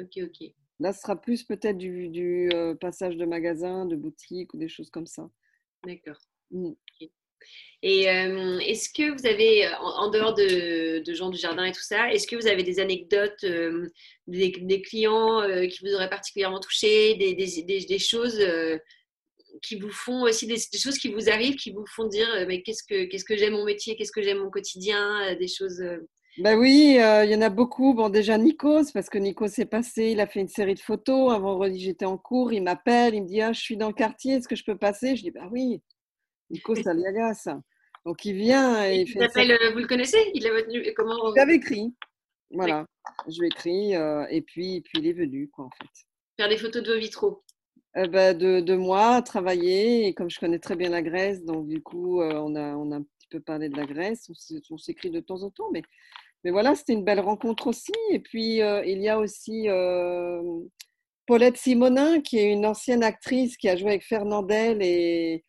Speaker 1: Ok, ok.
Speaker 2: Là, ce sera plus peut-être du, du passage de magasin, de boutique ou des choses comme ça.
Speaker 1: D'accord. Mmh. Et euh, est-ce que vous avez, en, dehors de, gens du jardin et tout ça, est-ce que vous avez des anecdotes, euh, des, clients euh, qui vous auraient particulièrement touché, des, des, choses qui vous font aussi, des, choses qui vous arrivent, qui vous font dire, mais qu'est-ce que, qu'est-ce que j'aime mon métier, qu'est-ce que j'aime mon quotidien, des choses.
Speaker 2: Ben oui, il y en a beaucoup. Bon, déjà Nikos, parce que Nikos s'est passé, il a fait une série de photos. Un vendredi, j'étais en cours, il m'appelle, il me dit ah, Je suis dans le quartier, est-ce que je peux passer? Je dis Bah oui, Nikos Aliagas. Donc il vient et, il
Speaker 1: fait. Euh, vous le connaissez? Il est venu comment
Speaker 2: Je l'avais écrit. Voilà, je lui ai écrit euh, et puis, puis il est venu quoi en fait.
Speaker 1: Faire des photos de vos vitraux.
Speaker 2: Euh, bah, de, de, moi, travailler et comme je connais très bien la Grèce, donc du coup on a on a un petit peu parlé de la Grèce. On s'écrit de temps en temps, mais mais voilà, c'était une belle rencontre aussi. Et puis il y a aussi Paulette Simonin, qui est une ancienne actrice qui a joué avec Fernandel et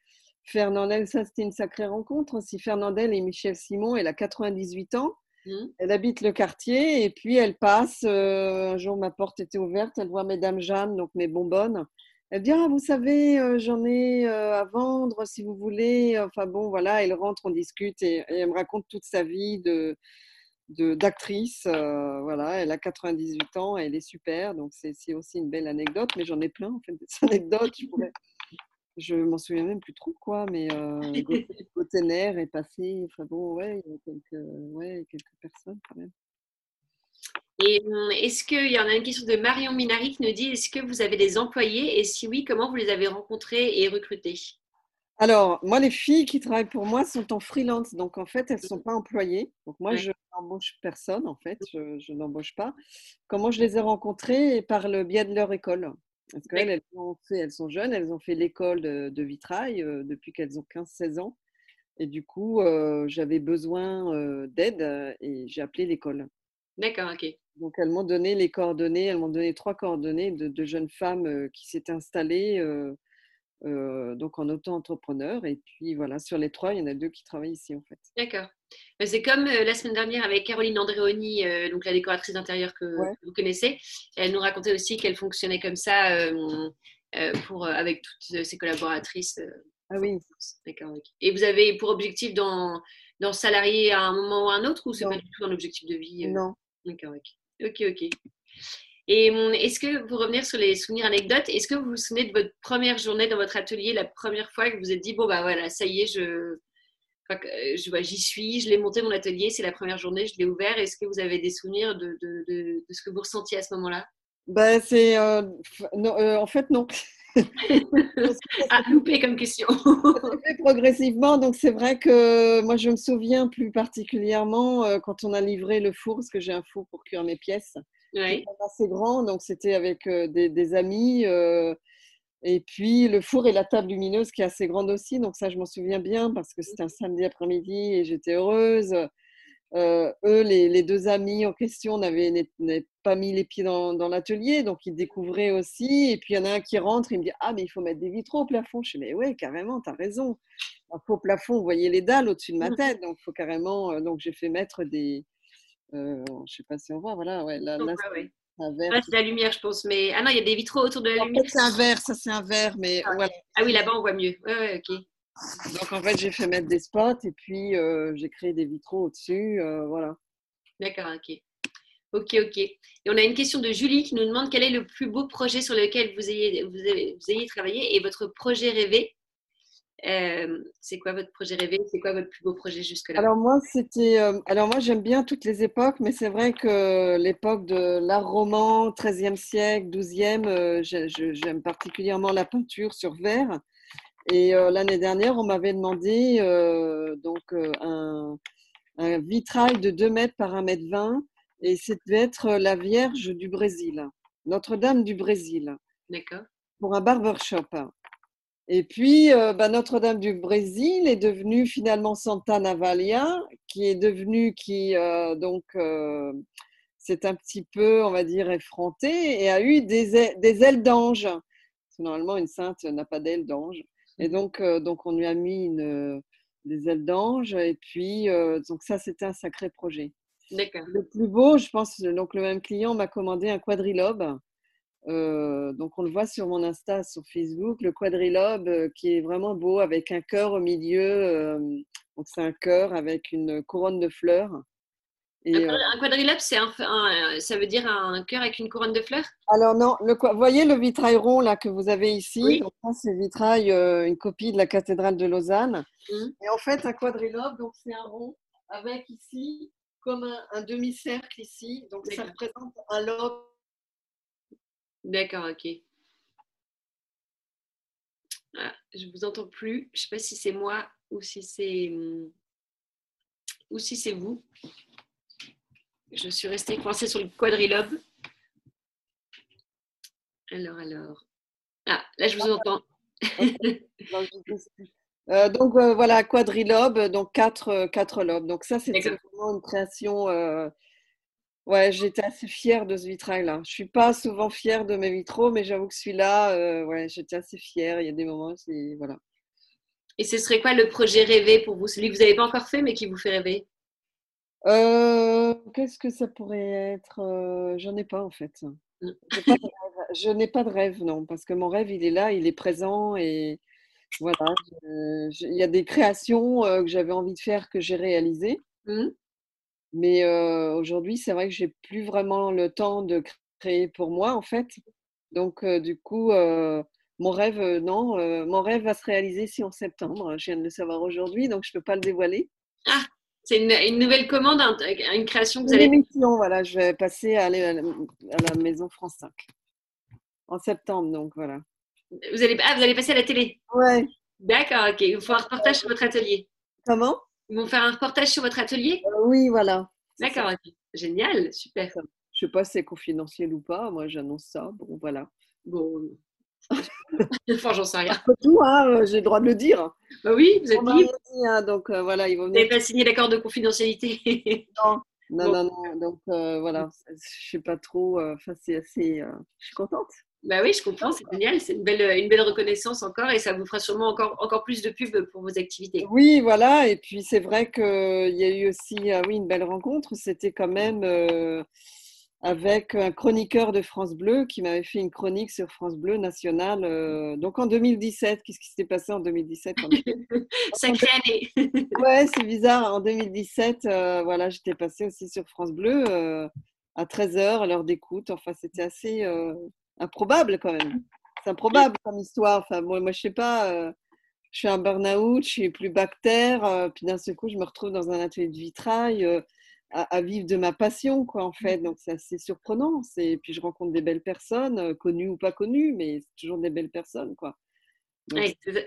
Speaker 2: Fernandel, ça c'était une sacrée rencontre aussi. Fernandel et Michel Simon, elle a 98 ans. Mmh. Elle habite le quartier et puis elle passe. Euh, un jour, ma porte était ouverte. Elle voit Mesdames Jeanne, donc mes bonbonnes. Elle dit Ah, vous savez, euh, j'en ai euh, à vendre si vous voulez. Enfin bon, voilà, elle rentre, on discute et, elle me raconte toute sa vie de d'actrice. voilà, elle a 98 ans, elle est super. Donc c'est aussi une belle anecdote, mais j'en ai plein en fait, des anecdotes. Je pourrais, je m'en souviens même plus trop, quoi, mais euh, Gotener est passé. Enfin bon, ouais, il y a quelques, ouais, quelques personnes quand même.
Speaker 1: Et hum, est-ce qu'il y en a une question de Marion Minari qui nous dit est-ce que vous avez des employés? Et si oui, comment vous les avez rencontrés et recrutés?
Speaker 2: Alors, moi, les filles qui travaillent pour moi sont en freelance, donc en fait, elles ne sont pas employées. Donc moi, je n'embauche personne, en fait, je, je n'embauche pas. Comment je les ai rencontrées? Par le biais de leur école. Parce qu'elles, elles, elles sont jeunes, elles ont fait l'école de, vitrail euh, depuis qu'elles ont 15-16 ans. Et du coup, euh, j'avais besoin euh, d'aide et j'ai appelé l'école.
Speaker 1: D'accord, ok.
Speaker 2: Donc, elles m'ont donné les coordonnées, elles m'ont donné trois coordonnées de, de jeunes femmes qui s'étaient installées euh, donc en auto-entrepreneur. Et puis voilà, sur les trois, il y en a deux qui travaillent ici en fait.
Speaker 1: D'accord. Euh, c'est comme euh, la semaine dernière avec Caroline Andréoni, donc la décoratrice d'intérieur que, vous connaissez. Elle nous racontait aussi qu'elle fonctionnait comme ça pour, avec toutes ses collaboratrices.
Speaker 2: ah oui.
Speaker 1: D'accord. Et vous avez pour objectif d'en, salarier à un moment ou à un autre ou c'est pas du tout un objectif de vie
Speaker 2: Non.
Speaker 1: D'accord. Ok, ok. Et hum, est-ce que, vous revenir sur les souvenirs anecdotes, est-ce que vous vous souvenez de votre première journée dans votre atelier, la première fois que vous vous êtes dit, bon, bah voilà, ça y est, je, euh, j'y suis, je l'ai monté mon atelier, c'est la première journée, je l'ai ouvert. Est-ce que vous avez des souvenirs de, de, de, ce que vous ressentiez à ce moment-là?
Speaker 2: Ben, c'est. euh, euh, en fait, non.
Speaker 1: Ah, loupé comme question.
Speaker 2: fait progressivement, donc c'est vrai que moi je me souviens plus particulièrement euh, quand on a livré le four, parce que j'ai un four pour cuire mes pièces,
Speaker 1: Oui,
Speaker 2: assez grand, donc c'était avec euh, des, des amis, euh, et puis le four et la table lumineuse qui est assez grande aussi, donc ça je m'en souviens bien parce que c'était un samedi après-midi et j'étais heureuse. Euh, eux, les, les deux amis en question n'avaient pas mis les pieds dans, dans l'atelier, donc ils découvraient aussi. Et puis il y en a un qui rentre, il me dit Ah, mais il faut mettre des vitraux au plafond. Je dis Mais ouais, carrément, tu as raison. Un faux plafond, vous voyez les dalles au-dessus de ma tête, donc il faut carrément. euh, Donc j'ai fait mettre des. euh, je sais pas si on voit, voilà, ouais, là,
Speaker 1: ouais.
Speaker 2: c'est
Speaker 1: la lumière, je pense. Mais ah non, il y a des vitraux autour de la
Speaker 2: En
Speaker 1: lumière.
Speaker 2: c'est un verre, ça c'est un verre, mais
Speaker 1: Ah.
Speaker 2: voilà.
Speaker 1: Ah oui, là-bas, on voit mieux. Ouais, ouais, ok.
Speaker 2: Donc en fait, j'ai fait mettre des spots et puis euh, j'ai créé des vitraux au-dessus, euh, voilà.
Speaker 1: D'accord, ok. Ok, ok. Et on a une question de Julie qui nous demande quel est le plus beau projet sur lequel vous ayez, vous avez, vous ayez travaillé et votre projet rêvé. Euh, c'est quoi votre projet rêvé? C'est quoi votre plus beau projet jusque-là?
Speaker 2: Alors moi, c'était. alors moi, j'aime bien toutes les époques, mais c'est vrai que l'époque de l'art roman, 13e siècle, 12e, euh, j'ai- je- j'aime particulièrement la peinture sur verre. Et euh, l'année dernière, on m'avait demandé euh, donc euh, un, un vitrail de 2 mètres par 1 mètre 20, et devait être la Vierge du Brésil, Notre-Dame du Brésil,
Speaker 1: D'accord.
Speaker 2: pour un barbershop. Et puis, euh, bah, Notre-Dame du Brésil est devenue finalement Santa Navalia, qui est devenue, qui donc s'est un petit peu, on va dire, effrontée et a eu des, des ailes d'ange. Parce que Normalement, une sainte n'a pas d'ailes d'ange. Et donc, euh, donc, on lui a mis une, des ailes d'ange. Et puis, euh, donc ça, c'était un sacré projet.
Speaker 1: D'accord.
Speaker 2: Le plus beau, je pense, donc le même client m'a commandé un quadrilobe. Euh, donc on le voit sur mon Insta, sur Facebook, le quadrilobe euh, qui est vraiment beau avec un cœur au milieu. euh, donc c'est un cœur avec une couronne de fleurs.
Speaker 1: Un,
Speaker 2: Et, euh,
Speaker 1: quadri- un quadrilobe, c'est un, un- ça veut dire un cœur avec une couronne de fleurs?
Speaker 2: Alors non, le, voyez le vitrail rond là que vous avez ici?
Speaker 1: Oui.
Speaker 2: Donc c'est vitrail, euh, une copie de la cathédrale de Lausanne.
Speaker 1: Mhm.
Speaker 2: Et en fait un quadrilobe, donc c'est un rond avec ici comme un, un demi-cercle ici. Donc ça représente un lobe
Speaker 1: D'accord, ok. Ah, je vous entends plus. Je sais pas si c'est moi ou si c'est ou si c'est vous. Je suis restée coincée sur le quadrilobe. Alors, alors. Ah, là, je vous entends.
Speaker 2: Euh, donc euh, voilà, quadrilobe, donc quatre, euh, quatre lobes. Donc ça, c'était vraiment une création. euh, Ouais, j'étais assez fière de ce vitrail-là. Je suis pas souvent fière de mes vitraux, mais j'avoue que celui-là, ouais, j'étais assez fière. Il y a des moments, c'est voilà.
Speaker 1: Et ce serait quoi le projet rêvé pour vous? Celui que vous n'avez pas encore fait, mais qui vous fait rêver?
Speaker 2: Euh, qu'est-ce que ça pourrait être? Euh, j'en ai pas en fait.
Speaker 1: Mm.
Speaker 2: Pas rêve. Je n'ai pas de rêve, non, parce que mon rêve, il est là, il est présent et voilà. Il y a des créations euh, que j'avais envie de faire que j'ai réalisées.
Speaker 1: Hmm
Speaker 2: Mais euh, aujourd'hui, c'est vrai que j'ai plus vraiment le temps de cr- créer pour moi, en fait. Donc, du coup, mon rêve, non, mon rêve va se réaliser ici en septembre. Je viens de le savoir aujourd'hui, donc je ne peux pas le dévoiler.
Speaker 1: Ah, c'est une, une nouvelle commande, un- une création que vous
Speaker 2: Une
Speaker 1: allez.
Speaker 2: émission, voilà, je vais passer à, aller à la, à la maison France 5 en septembre, donc voilà.
Speaker 1: Vous allez, ah, vous allez passer à la télé.
Speaker 2: Ouais.
Speaker 1: D'accord, ok. Ils vous font un reportage sur votre atelier.
Speaker 2: Comment?
Speaker 1: Ils vont faire un reportage sur votre atelier?
Speaker 2: Euh, oui, voilà.
Speaker 1: D'accord, ok. Génial, super.
Speaker 2: Je sais pas si c'est confidentiel ou pas. Moi, j'annonce ça. Bon, voilà.
Speaker 1: Bon. Enfin, j'en sais rien.
Speaker 2: Tout, hein, euh, j'ai le droit de le dire.
Speaker 1: Bah oui, vous êtes
Speaker 2: On
Speaker 1: libre.
Speaker 2: dit, hein, donc euh, voilà, ils vont
Speaker 1: Vous
Speaker 2: venir
Speaker 1: n'avez pas signé l'accord de confidentialité.
Speaker 2: Non, non,
Speaker 1: Bon.
Speaker 2: non, non. Donc euh, voilà, je sais pas trop. euh, Enfin, c'est assez. je suis contente.
Speaker 1: bah oui, je comprends, c'est génial. C'est une belle, une belle reconnaissance encore et ça vous fera sûrement encore, encore plus de pub pour vos activités.
Speaker 2: Oui, voilà. Et puis c'est vrai qu'il y a eu aussi, ah oui, une belle rencontre. C'était quand même euh, avec un chroniqueur de France Bleu qui m'avait fait une chronique sur France Bleu nationale. euh, donc en 2017, qu'est-ce qui s'était passé en 2017 quand même
Speaker 1: Sacrée année.
Speaker 2: Ouais, c'est bizarre. En 2017, euh, voilà, j'étais passée aussi sur France Bleu euh, à 13h à l'heure d'écoute. Enfin, c'était assez improbable quand même. C'est improbable comme histoire. Enfin, moi, moi je sais pas. je suis un burn-out, je suis plus bactère. puis d'un seul coup, je me retrouve dans un atelier de vitrail. À, vivre de ma passion, quoi, en fait. Donc, c'est assez surprenant. Et puis, je rencontre des belles personnes, euh, connues ou pas connues, mais c'est toujours des belles personnes, quoi.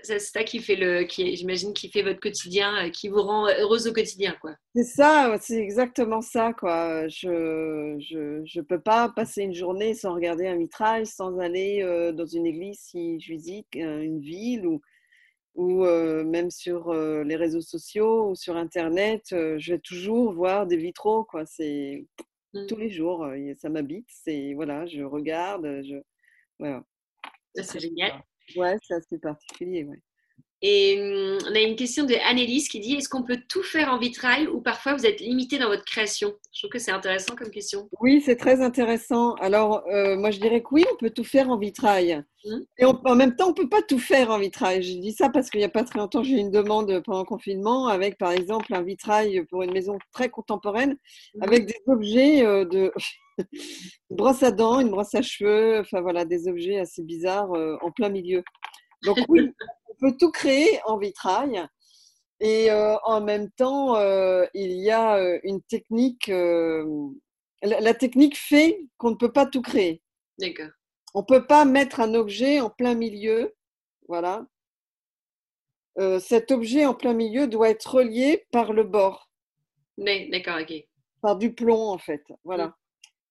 Speaker 1: c'est ça qui fait le, qui, j'imagine, qui fait votre quotidien, euh, qui vous rend heureuse au quotidien, quoi.
Speaker 2: C'est ça, c'est exactement ça, quoi. Je, je, je, peux pas passer une journée sans regarder un vitrail, sans aller euh, dans une église si je visite une ville ou ou même sur les réseaux sociaux ou sur Internet, je vais toujours voir des vitraux. Quoi. C'est tous mmh. les jours, ça m'habite. C'est voilà, je regarde. Je...
Speaker 1: Voilà. C'est génial.
Speaker 2: Ouais, c'est assez particulier. Ouais.
Speaker 1: Et hum, on a une question de Annelise qui dit est-ce qu'on peut tout faire en vitrail ou parfois vous êtes limité dans votre création? Je trouve que c'est intéressant comme question.
Speaker 2: Oui, c'est très intéressant. Alors, euh, moi je dirais que oui, on peut tout faire en vitrail. Hum. Et en même temps, on ne peut pas tout faire en vitrail. Je dis ça parce qu'il n'y a pas très longtemps, j'ai eu une demande pendant le confinement avec par exemple un vitrail pour une maison très contemporaine hum. avec des objets euh, de. une brosse à dents, une brosse à cheveux, enfin voilà, des objets assez bizarres euh, en plein milieu. Donc oui, peut tout créer en vitrail. Et euh, en même temps, euh, il y a euh, une technique. La, technique fait qu'on ne peut pas tout créer.
Speaker 1: D'accord.
Speaker 2: On ne peut pas mettre un objet en plein milieu. Voilà. cet objet en plein milieu doit être relié par le bord.
Speaker 1: D'accord, ok.
Speaker 2: Par du plomb, en fait. Voilà. Mm.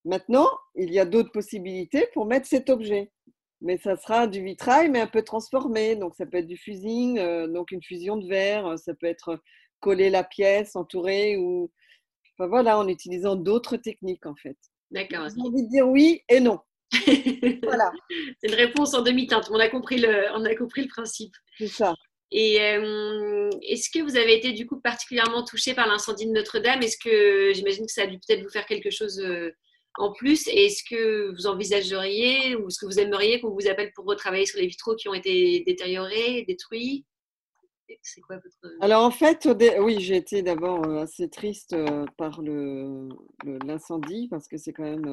Speaker 2: Maintenant, il y a d'autres possibilités pour mettre cet objet mais ça sera du vitrail, mais un peu transformé. Donc, ça peut être du fusing, euh, donc une fusion de verre. Euh, ça peut être coller la pièce, entourer, ou enfin, voilà, en utilisant d'autres techniques en fait.
Speaker 1: D'accord.
Speaker 2: J'ai envie de dire oui et non.
Speaker 1: voilà. C'est une réponse en demi-teinte. On a compris le, on a compris le principe.
Speaker 2: C'est ça.
Speaker 1: Et euh, est-ce que vous avez été du coup particulièrement touché par l'incendie de Notre-Dame? Est-ce que j'imagine que ça a dû peut-être vous faire quelque chose en plus, est-ce que vous envisageriez ou est-ce que vous aimeriez qu'on vous appelle pour retravailler sur les vitraux qui ont été détériorés, détruits?
Speaker 2: C'est quoi votre... Alors en fait, oui, j'ai été d'abord euh, assez triste euh, par le, l'incendie parce que c'est quand même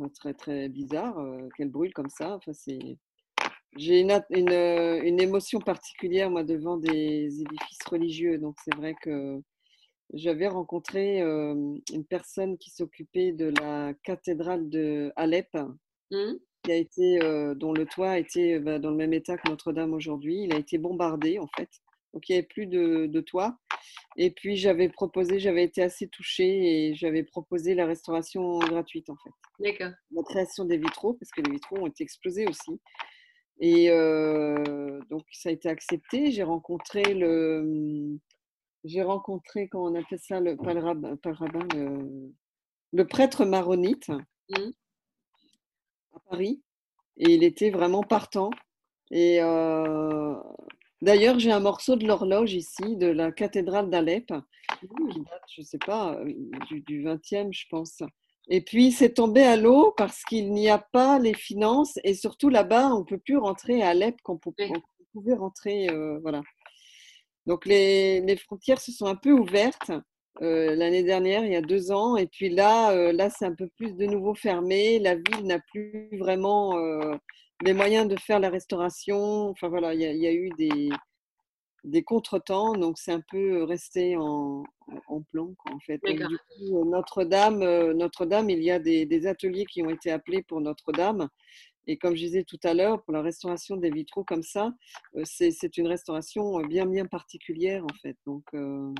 Speaker 2: euh, très très bizarre qu'elle brûle comme ça. Enfin. J'ai une, une, une, émotion particulière moi devant des édifices religieux, donc c'est vrai que j'avais rencontré une personne qui s'occupait de la cathédrale de Alep, mmh. qui a été, dont le toit était bah, dans le même état que Notre-Dame aujourd'hui. Il a été bombardé en fait, donc il n'y avait plus de, de, toit. Et puis j'avais proposé, j'avais été assez touchée et j'avais proposé la restauration gratuite en fait.
Speaker 1: D'accord.
Speaker 2: La création des vitraux, parce que les vitraux ont été explosés aussi. Et donc ça a été accepté. J'ai rencontré le j'ai rencontré, quand on appelle ça, le, pas le rabbin, le, prêtre maronite mmh. à Paris. Et il était vraiment partant. Et euh, d'ailleurs, j'ai un morceau de l'horloge ici, de la cathédrale d'Alep, mmh. qui date, je ne sais pas, euh, du, du 20e, je pense. Et puis, c'est tombé à l'eau parce qu'il n'y a pas les finances. Et surtout, là-bas, on ne peut plus rentrer à Alep qu'on pouvait rentrer. Euh, voilà. Donc les, frontières se sont un peu ouvertes euh, l'année dernière, il y a deux ans, et puis là, euh, là c'est un peu plus de nouveau fermé. La ville n'a plus vraiment euh, les moyens de faire la restauration. Enfin voilà, il y a, eu des, des contretemps, donc c'est un peu resté en, plan en fait. Notre-Dame, Notre-Dame, il y a des, des, ateliers qui ont été appelés pour Notre-Dame et comme je disais tout à l'heure, pour la restauration des vitraux comme ça, euh, c'est une restauration euh, bien, bien particulière en fait. Donc, euh,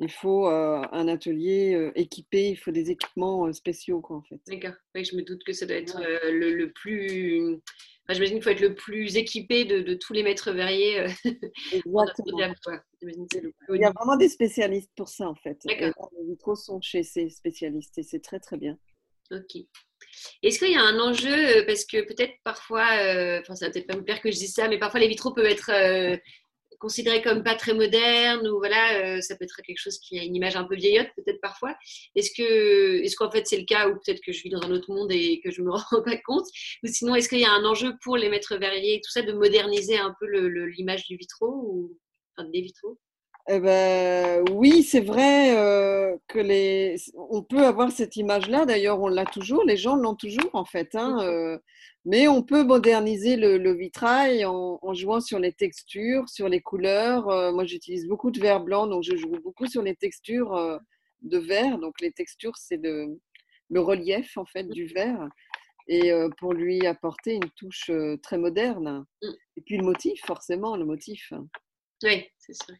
Speaker 2: il faut un atelier équipé, il faut des équipements spéciaux quoi, en fait.
Speaker 1: D'accord. Oui, je me doute que ça doit être le, plus. Enfin, J'imagine qu'il faut être le plus équipé de, tous les maîtres verriers.
Speaker 2: Exactement. il y a vraiment des spécialistes pour ça en fait. les vitraux sont chez ces spécialistes et c'est très très bien.
Speaker 1: Ok. Est-ce qu'il y a un enjeu euh, Parce que peut-être parfois, euh, enfin, ça peut-être pas me plaire que je dise ça, mais parfois les vitraux peuvent être euh, considérés comme pas très modernes ou voilà, ça peut être quelque chose qui a une image un peu vieillotte peut-être parfois. Est-ce que, est-ce qu'en fait c'est le cas ou peut-être que je vis dans un autre monde et que je me rends pas compte? Ou sinon, est-ce qu'il y a un enjeu pour les maîtres verriers et tout ça de moderniser un peu l'image du vitraux ou enfin, des vitraux?
Speaker 2: Eh ben, oui, c'est vrai euh, que les, on peut avoir cette image-là. D'ailleurs, on l'a toujours. Les gens l'ont toujours en fait. Hein, euh, mais on peut moderniser le, vitrail en, jouant sur les textures, sur les couleurs. Euh, moi, j'utilise beaucoup de verre blanc, donc je joue beaucoup sur les textures de verre. Donc les textures, c'est le, le relief en fait du verre et pour lui apporter une touche très moderne.
Speaker 1: Mmh.
Speaker 2: Et puis le motif, forcément, le motif.
Speaker 1: Oui, c'est sûr.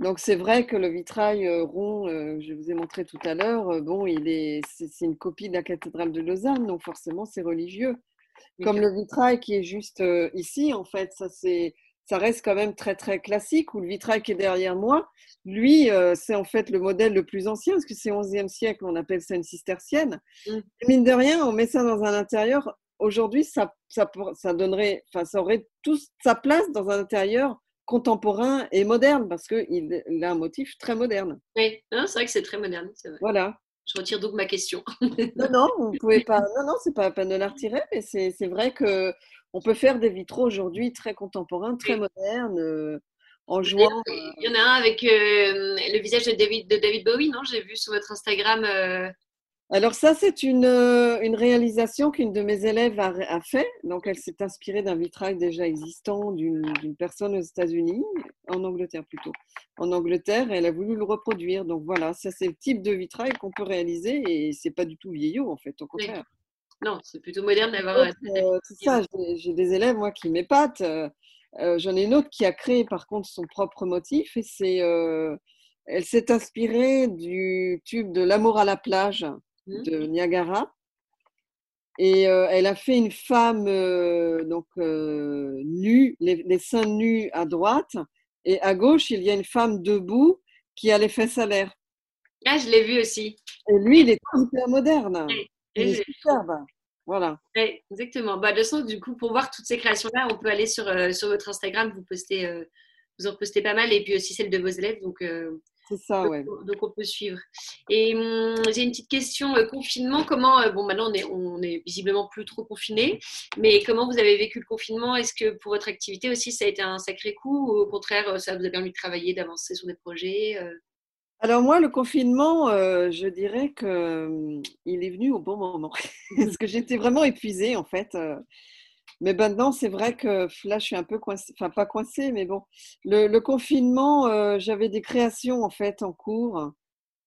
Speaker 2: Donc c'est vrai que le vitrail rond, je vous ai montré tout à l'heure, bon, il est, c'est une copie de la cathédrale de Lausanne, donc forcément c'est religieux. Comme le vitrail qui est juste ici, en fait, ça c'est ça reste quand même très très classique, ou le vitrail qui est derrière moi, lui, euh, c'est en fait le modèle le plus ancien, parce que c'est 11e siècle, on appelle ça une cistercienne.
Speaker 1: Mm.
Speaker 2: Mine de rien, on met ça dans un intérieur. Aujourd'hui, ça, ça, ça, donnerait, enfin, ça aurait tout sa place dans un intérieur contemporain et moderne, parce qu'il il a un motif très moderne.
Speaker 1: Oui, c'est vrai que c'est très moderne. Vrai.
Speaker 2: Voilà.
Speaker 1: Je retire donc ma question.
Speaker 2: non, non, vous pouvez pas. Non, non, c'est pas la peine de la retirer, mais c'est vrai que on peut faire des vitraux aujourd'hui très contemporains, très modernes, euh, en jouant.
Speaker 1: Il y en a un avec euh, le visage de David, de David Bowie, non? J'ai vu sur votre Instagram. Euh.
Speaker 2: Alors ça, c'est une, une, réalisation qu'une de mes élèves a, a fait. Donc elle s'est inspirée d'un vitrail déjà existant d'une personne aux États-Unis, en Angleterre plutôt. En Angleterre, elle a voulu le reproduire. Donc voilà, ça c'est le type de vitrail qu'on peut réaliser et c'est pas du tout vieillot en fait, au contraire.
Speaker 1: Non, c'est plutôt moderne d'avoir. Euh,
Speaker 2: c'est ça, j'ai des élèves, moi, qui m'épatent. Euh, euh, j'en ai une autre qui a créé, par contre, son propre motif. Et c'est, elle s'est inspirée du tube de L'amour à la plage. De Niagara. Et elle a fait une femme donc nue, les, les, seins nus à droite, et à gauche il y a une femme debout qui a les fesses à l'air.
Speaker 1: Ah, je l'ai vu aussi.
Speaker 2: Et lui, il est hyper moderne. Et Voilà.
Speaker 1: exactement. Bah, de toute du coup, pour voir toutes ces créations-là, on peut aller sur, euh, sur votre Instagram. Vous, postez, euh, vous en postez pas mal. Et puis aussi celle de vos élèves. Donc, euh,
Speaker 2: ça,
Speaker 1: donc,
Speaker 2: ouais.
Speaker 1: Donc, on peut suivre. Et hum, j'ai une petite question. confinement, comment. bon, maintenant, on est, on est visiblement plus trop confiné. Mais comment vous avez vécu le confinement? Est-ce que pour votre activité aussi, ça a été un sacré coup Ou au contraire, ça vous a permis de travailler, d'avancer sur des projets
Speaker 2: alors moi, le confinement, euh, je dirais qu'il hum, il est venu au bon moment parce que j'étais vraiment épuisée en fait. Euh. Mais maintenant, c'est vrai que là, je suis un peu coincée, enfin pas coincée, mais bon, le, confinement, euh, j'avais des créations en fait en cours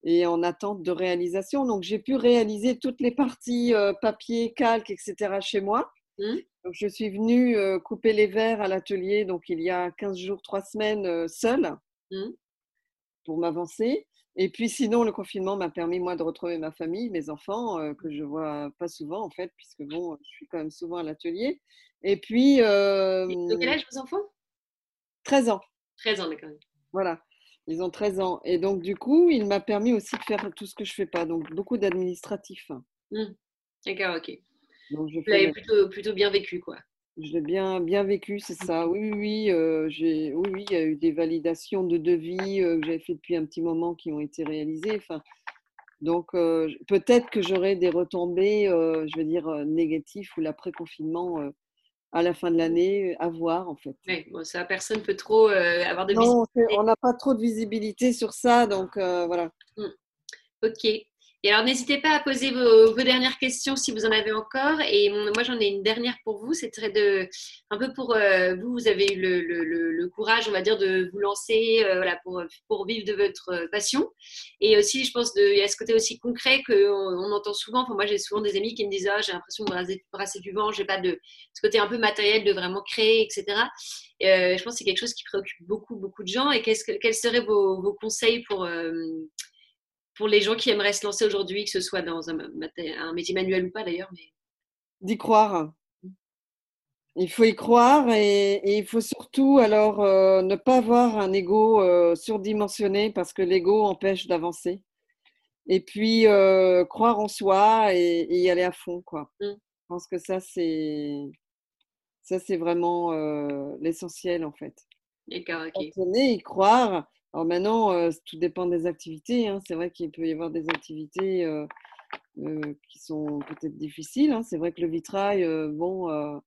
Speaker 2: et en attente de réalisation, donc j'ai pu réaliser toutes les parties papier, calque, etc. chez moi.
Speaker 1: Mmh.
Speaker 2: Donc, je suis venue couper les verres à l'atelier, donc il y a 15 jours, 3 semaines, seule.
Speaker 1: Mmh
Speaker 2: pour m'avancer. Et puis sinon, le confinement m'a permis, moi, de retrouver ma famille, mes enfants, euh, que je vois pas souvent, en fait, puisque bon, je suis quand même souvent à l'atelier. Et puis... Euh,
Speaker 1: de quel âge vos enfants?
Speaker 2: 13 ans.
Speaker 1: 13 ans, d'accord.
Speaker 2: Voilà, ils ont 13 ans. Et donc, du coup, il m'a permis aussi de faire tout ce que je fais pas, donc beaucoup d'administratif.
Speaker 1: Mmh. D'accord, ok. Donc, je Vous l'avez plutôt, plutôt bien vécu, quoi.
Speaker 2: Je l'ai bien, bien vécu, c'est ça. Oui, oui, euh, j'ai, oui, oui, il y a eu des validations de devis euh, que j'avais fait depuis un petit moment qui ont été réalisées. Enfin, donc, euh, peut-être que j'aurai des retombées, je veux dire, négatives ou l'après-confinement à la fin de l'année, à voir en fait.
Speaker 1: Oui, bon, ça, personne ne peut trop avoir de
Speaker 2: non, visibilité. on n'a pas trop de visibilité sur ça, donc voilà.
Speaker 1: Mmh. Ok. Et alors, n'hésitez pas à poser vos, dernières questions si vous en avez encore. Et moi, j'en ai une dernière pour vous. C'est très de, un peu pour euh, vous, vous avez eu le, courage, on va dire, de vous lancer euh, voilà, pour, pour vivre de votre passion. Et aussi, je pense, il y a ce côté aussi concret qu'on on entend souvent. Enfin, moi, j'ai souvent des amis qui me disent ah, j'ai l'impression de brasser, du vent, j'ai pas de ce côté un peu matériel de vraiment créer, etc. Euh, je pense que c'est quelque chose qui préoccupe beaucoup, beaucoup de gens. Et qu'est-ce que, quels seraient vos, vos conseils pour pour les gens qui aimeraient se lancer aujourd'hui, que ce soit dans un, un métier manuel ou pas d'ailleurs mais...
Speaker 2: D'y croire. Il faut y croire et, il faut surtout alors euh, ne pas avoir un ego euh, surdimensionné parce que l'ego empêche d'avancer. Et puis euh, croire en soi et, y aller à fond quoi.
Speaker 1: Mmh.
Speaker 2: Je pense que ça c'est ça c'est vraiment l'essentiel en fait.
Speaker 1: D'accord, ok.
Speaker 2: y croire alors maintenant, euh, tout dépend des activités. Hein. C'est vrai qu'il peut y avoir des activités euh, euh, qui sont peut-être difficiles. Hein. C'est vrai que le vitrail, bon,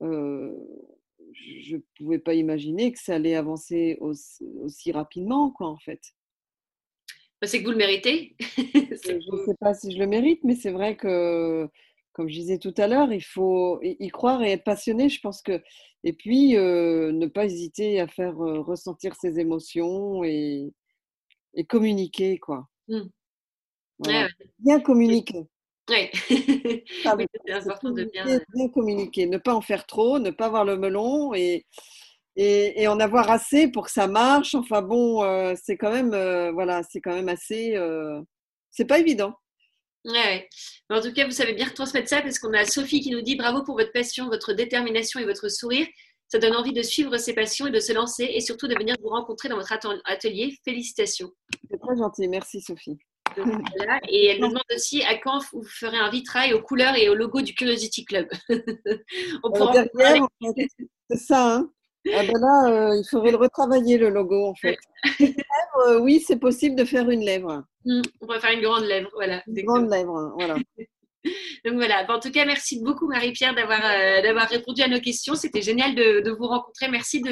Speaker 2: je ne pouvais pas imaginer que ça allait avancer aussi, rapidement, quoi, en fait.
Speaker 1: Bah, c'est que vous le méritez.
Speaker 2: je ne sais pas si je le mérite, mais c'est vrai que comme je disais tout à l'heure, il faut y croire et être passionné. Je pense que et puis euh, ne pas hésiter à faire ressentir ses émotions et et communiquer, quoi.
Speaker 1: Mmh.
Speaker 2: Bien communiquer.
Speaker 1: Oui,
Speaker 2: c'est important de bien... bien communiquer, ne pas en faire trop, ne pas avoir le melon et, et, en avoir assez pour que ça marche. Enfin bon, euh, c'est quand même, euh, voilà, c'est quand même assez, euh, c'est pas évident.
Speaker 1: Ouais, En tout cas, vous savez bien transmettre ça parce qu'on a Sophie qui nous dit bravo pour votre passion, votre détermination et votre sourire. Ça donne envie de suivre ses passions et de se lancer et surtout de venir vous rencontrer dans votre atelier. Félicitations.
Speaker 2: C'est très gentil, merci Sophie.
Speaker 1: Et elle nous demande aussi à quand vous ferez un vitrail aux couleurs et au logo du Curiosity Club.
Speaker 2: On pourra c'est ça. Hein ah ben là, euh, il faudrait le retravailler, le logo, en fait. Euh, oui, c'est possible de faire une lèvre.
Speaker 1: Mmh, on pourrait faire une grande lèvre, voilà.
Speaker 2: Une grande lèvre, voilà.
Speaker 1: Donc voilà, en tout cas, merci beaucoup Marie-Pierre d'avoir euh, d'avoir répondu à nos questions. C'était génial de, de, vous rencontrer. Merci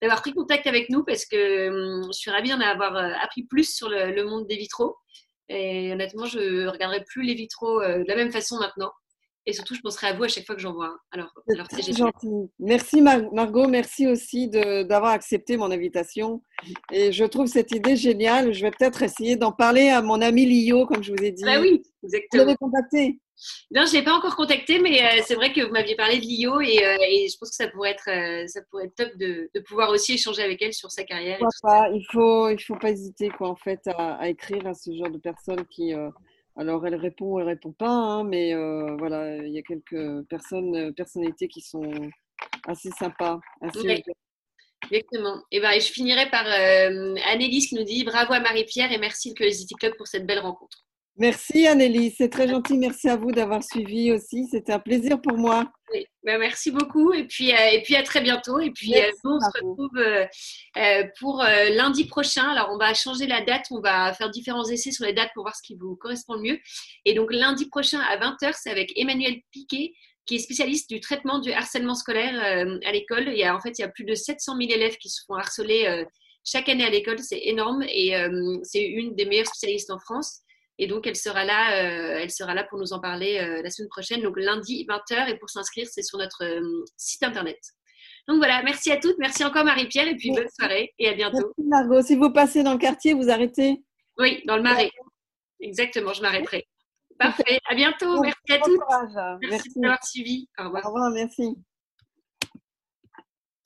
Speaker 1: d'avoir pris contact avec nous parce que hum, je suis ravie d'en avoir appris plus sur le, le, monde des vitraux. Et honnêtement, je ne regarderai plus les vitraux de la même façon maintenant. Et surtout, je penserai à vous à chaque fois que j'en vois un. Alors, alors
Speaker 2: c'est gentil. Merci Margot, merci aussi d'avoir accepté mon invitation. Et je trouve cette idée géniale. Je vais peut-être essayer d'en parler à mon ami Lio, comme je vous ai dit.
Speaker 1: Ah oui, exactement.
Speaker 2: Vous l'avez contacté?
Speaker 1: Non, je ne l'ai pas encore contacté, mais euh, c'est vrai que vous m'aviez parlé de Lio et, euh, et, je pense que ça pourrait être, euh, ça pourrait être top de, de, pouvoir aussi échanger avec elle sur sa carrière.
Speaker 2: Pas. Il ne faut, il faut pas hésiter quoi, en fait, à, à, écrire à ce genre de personnes qui alors, elle répond, elle répond pas, hein, mais euh, voilà, il y a quelques personnes, euh, personnalités qui sont assez sympas.
Speaker 1: Exactement. Et, ben, je finirai par euh, Annelise qui nous dit bravo à Marie-Pierre et merci le Curiosity Club pour cette belle rencontre.
Speaker 2: Merci Annelise, c'est très gentil. Merci à vous d'avoir suivi aussi. C'était un plaisir pour moi.
Speaker 1: Ben, merci beaucoup et puis, euh, et puis à très bientôt. Et puis euh, nous, on se retrouve euh, pour lundi prochain. Alors on va changer la date, on va faire différents essais sur les dates pour voir ce qui vous correspond le mieux. Et donc lundi prochain à 20h, c'est avec Emmanuel Piquet qui est spécialiste du traitement du harcèlement scolaire à l'école. Il y a en fait il y a plus de 700 000 élèves qui se font harceler chaque année à l'école, c'est énorme et c'est une des meilleures spécialistes en France. Et donc, elle sera là, euh, elle sera là pour nous en parler euh, la semaine prochaine, donc lundi 20h. Et pour s'inscrire, c'est sur notre euh, site internet. Donc voilà, merci à toutes, merci encore Marie-Pierre, et puis bonne soirée et à bientôt.
Speaker 2: Merci Margot. Si vous passez dans le quartier, vous arrêtez
Speaker 1: Oui, dans le marais. Exactement, je m'arrêterai. Parfait, à bientôt. merci à toutes. Merci, merci. d'avoir suivi. Au revoir.
Speaker 2: Au revoir, merci.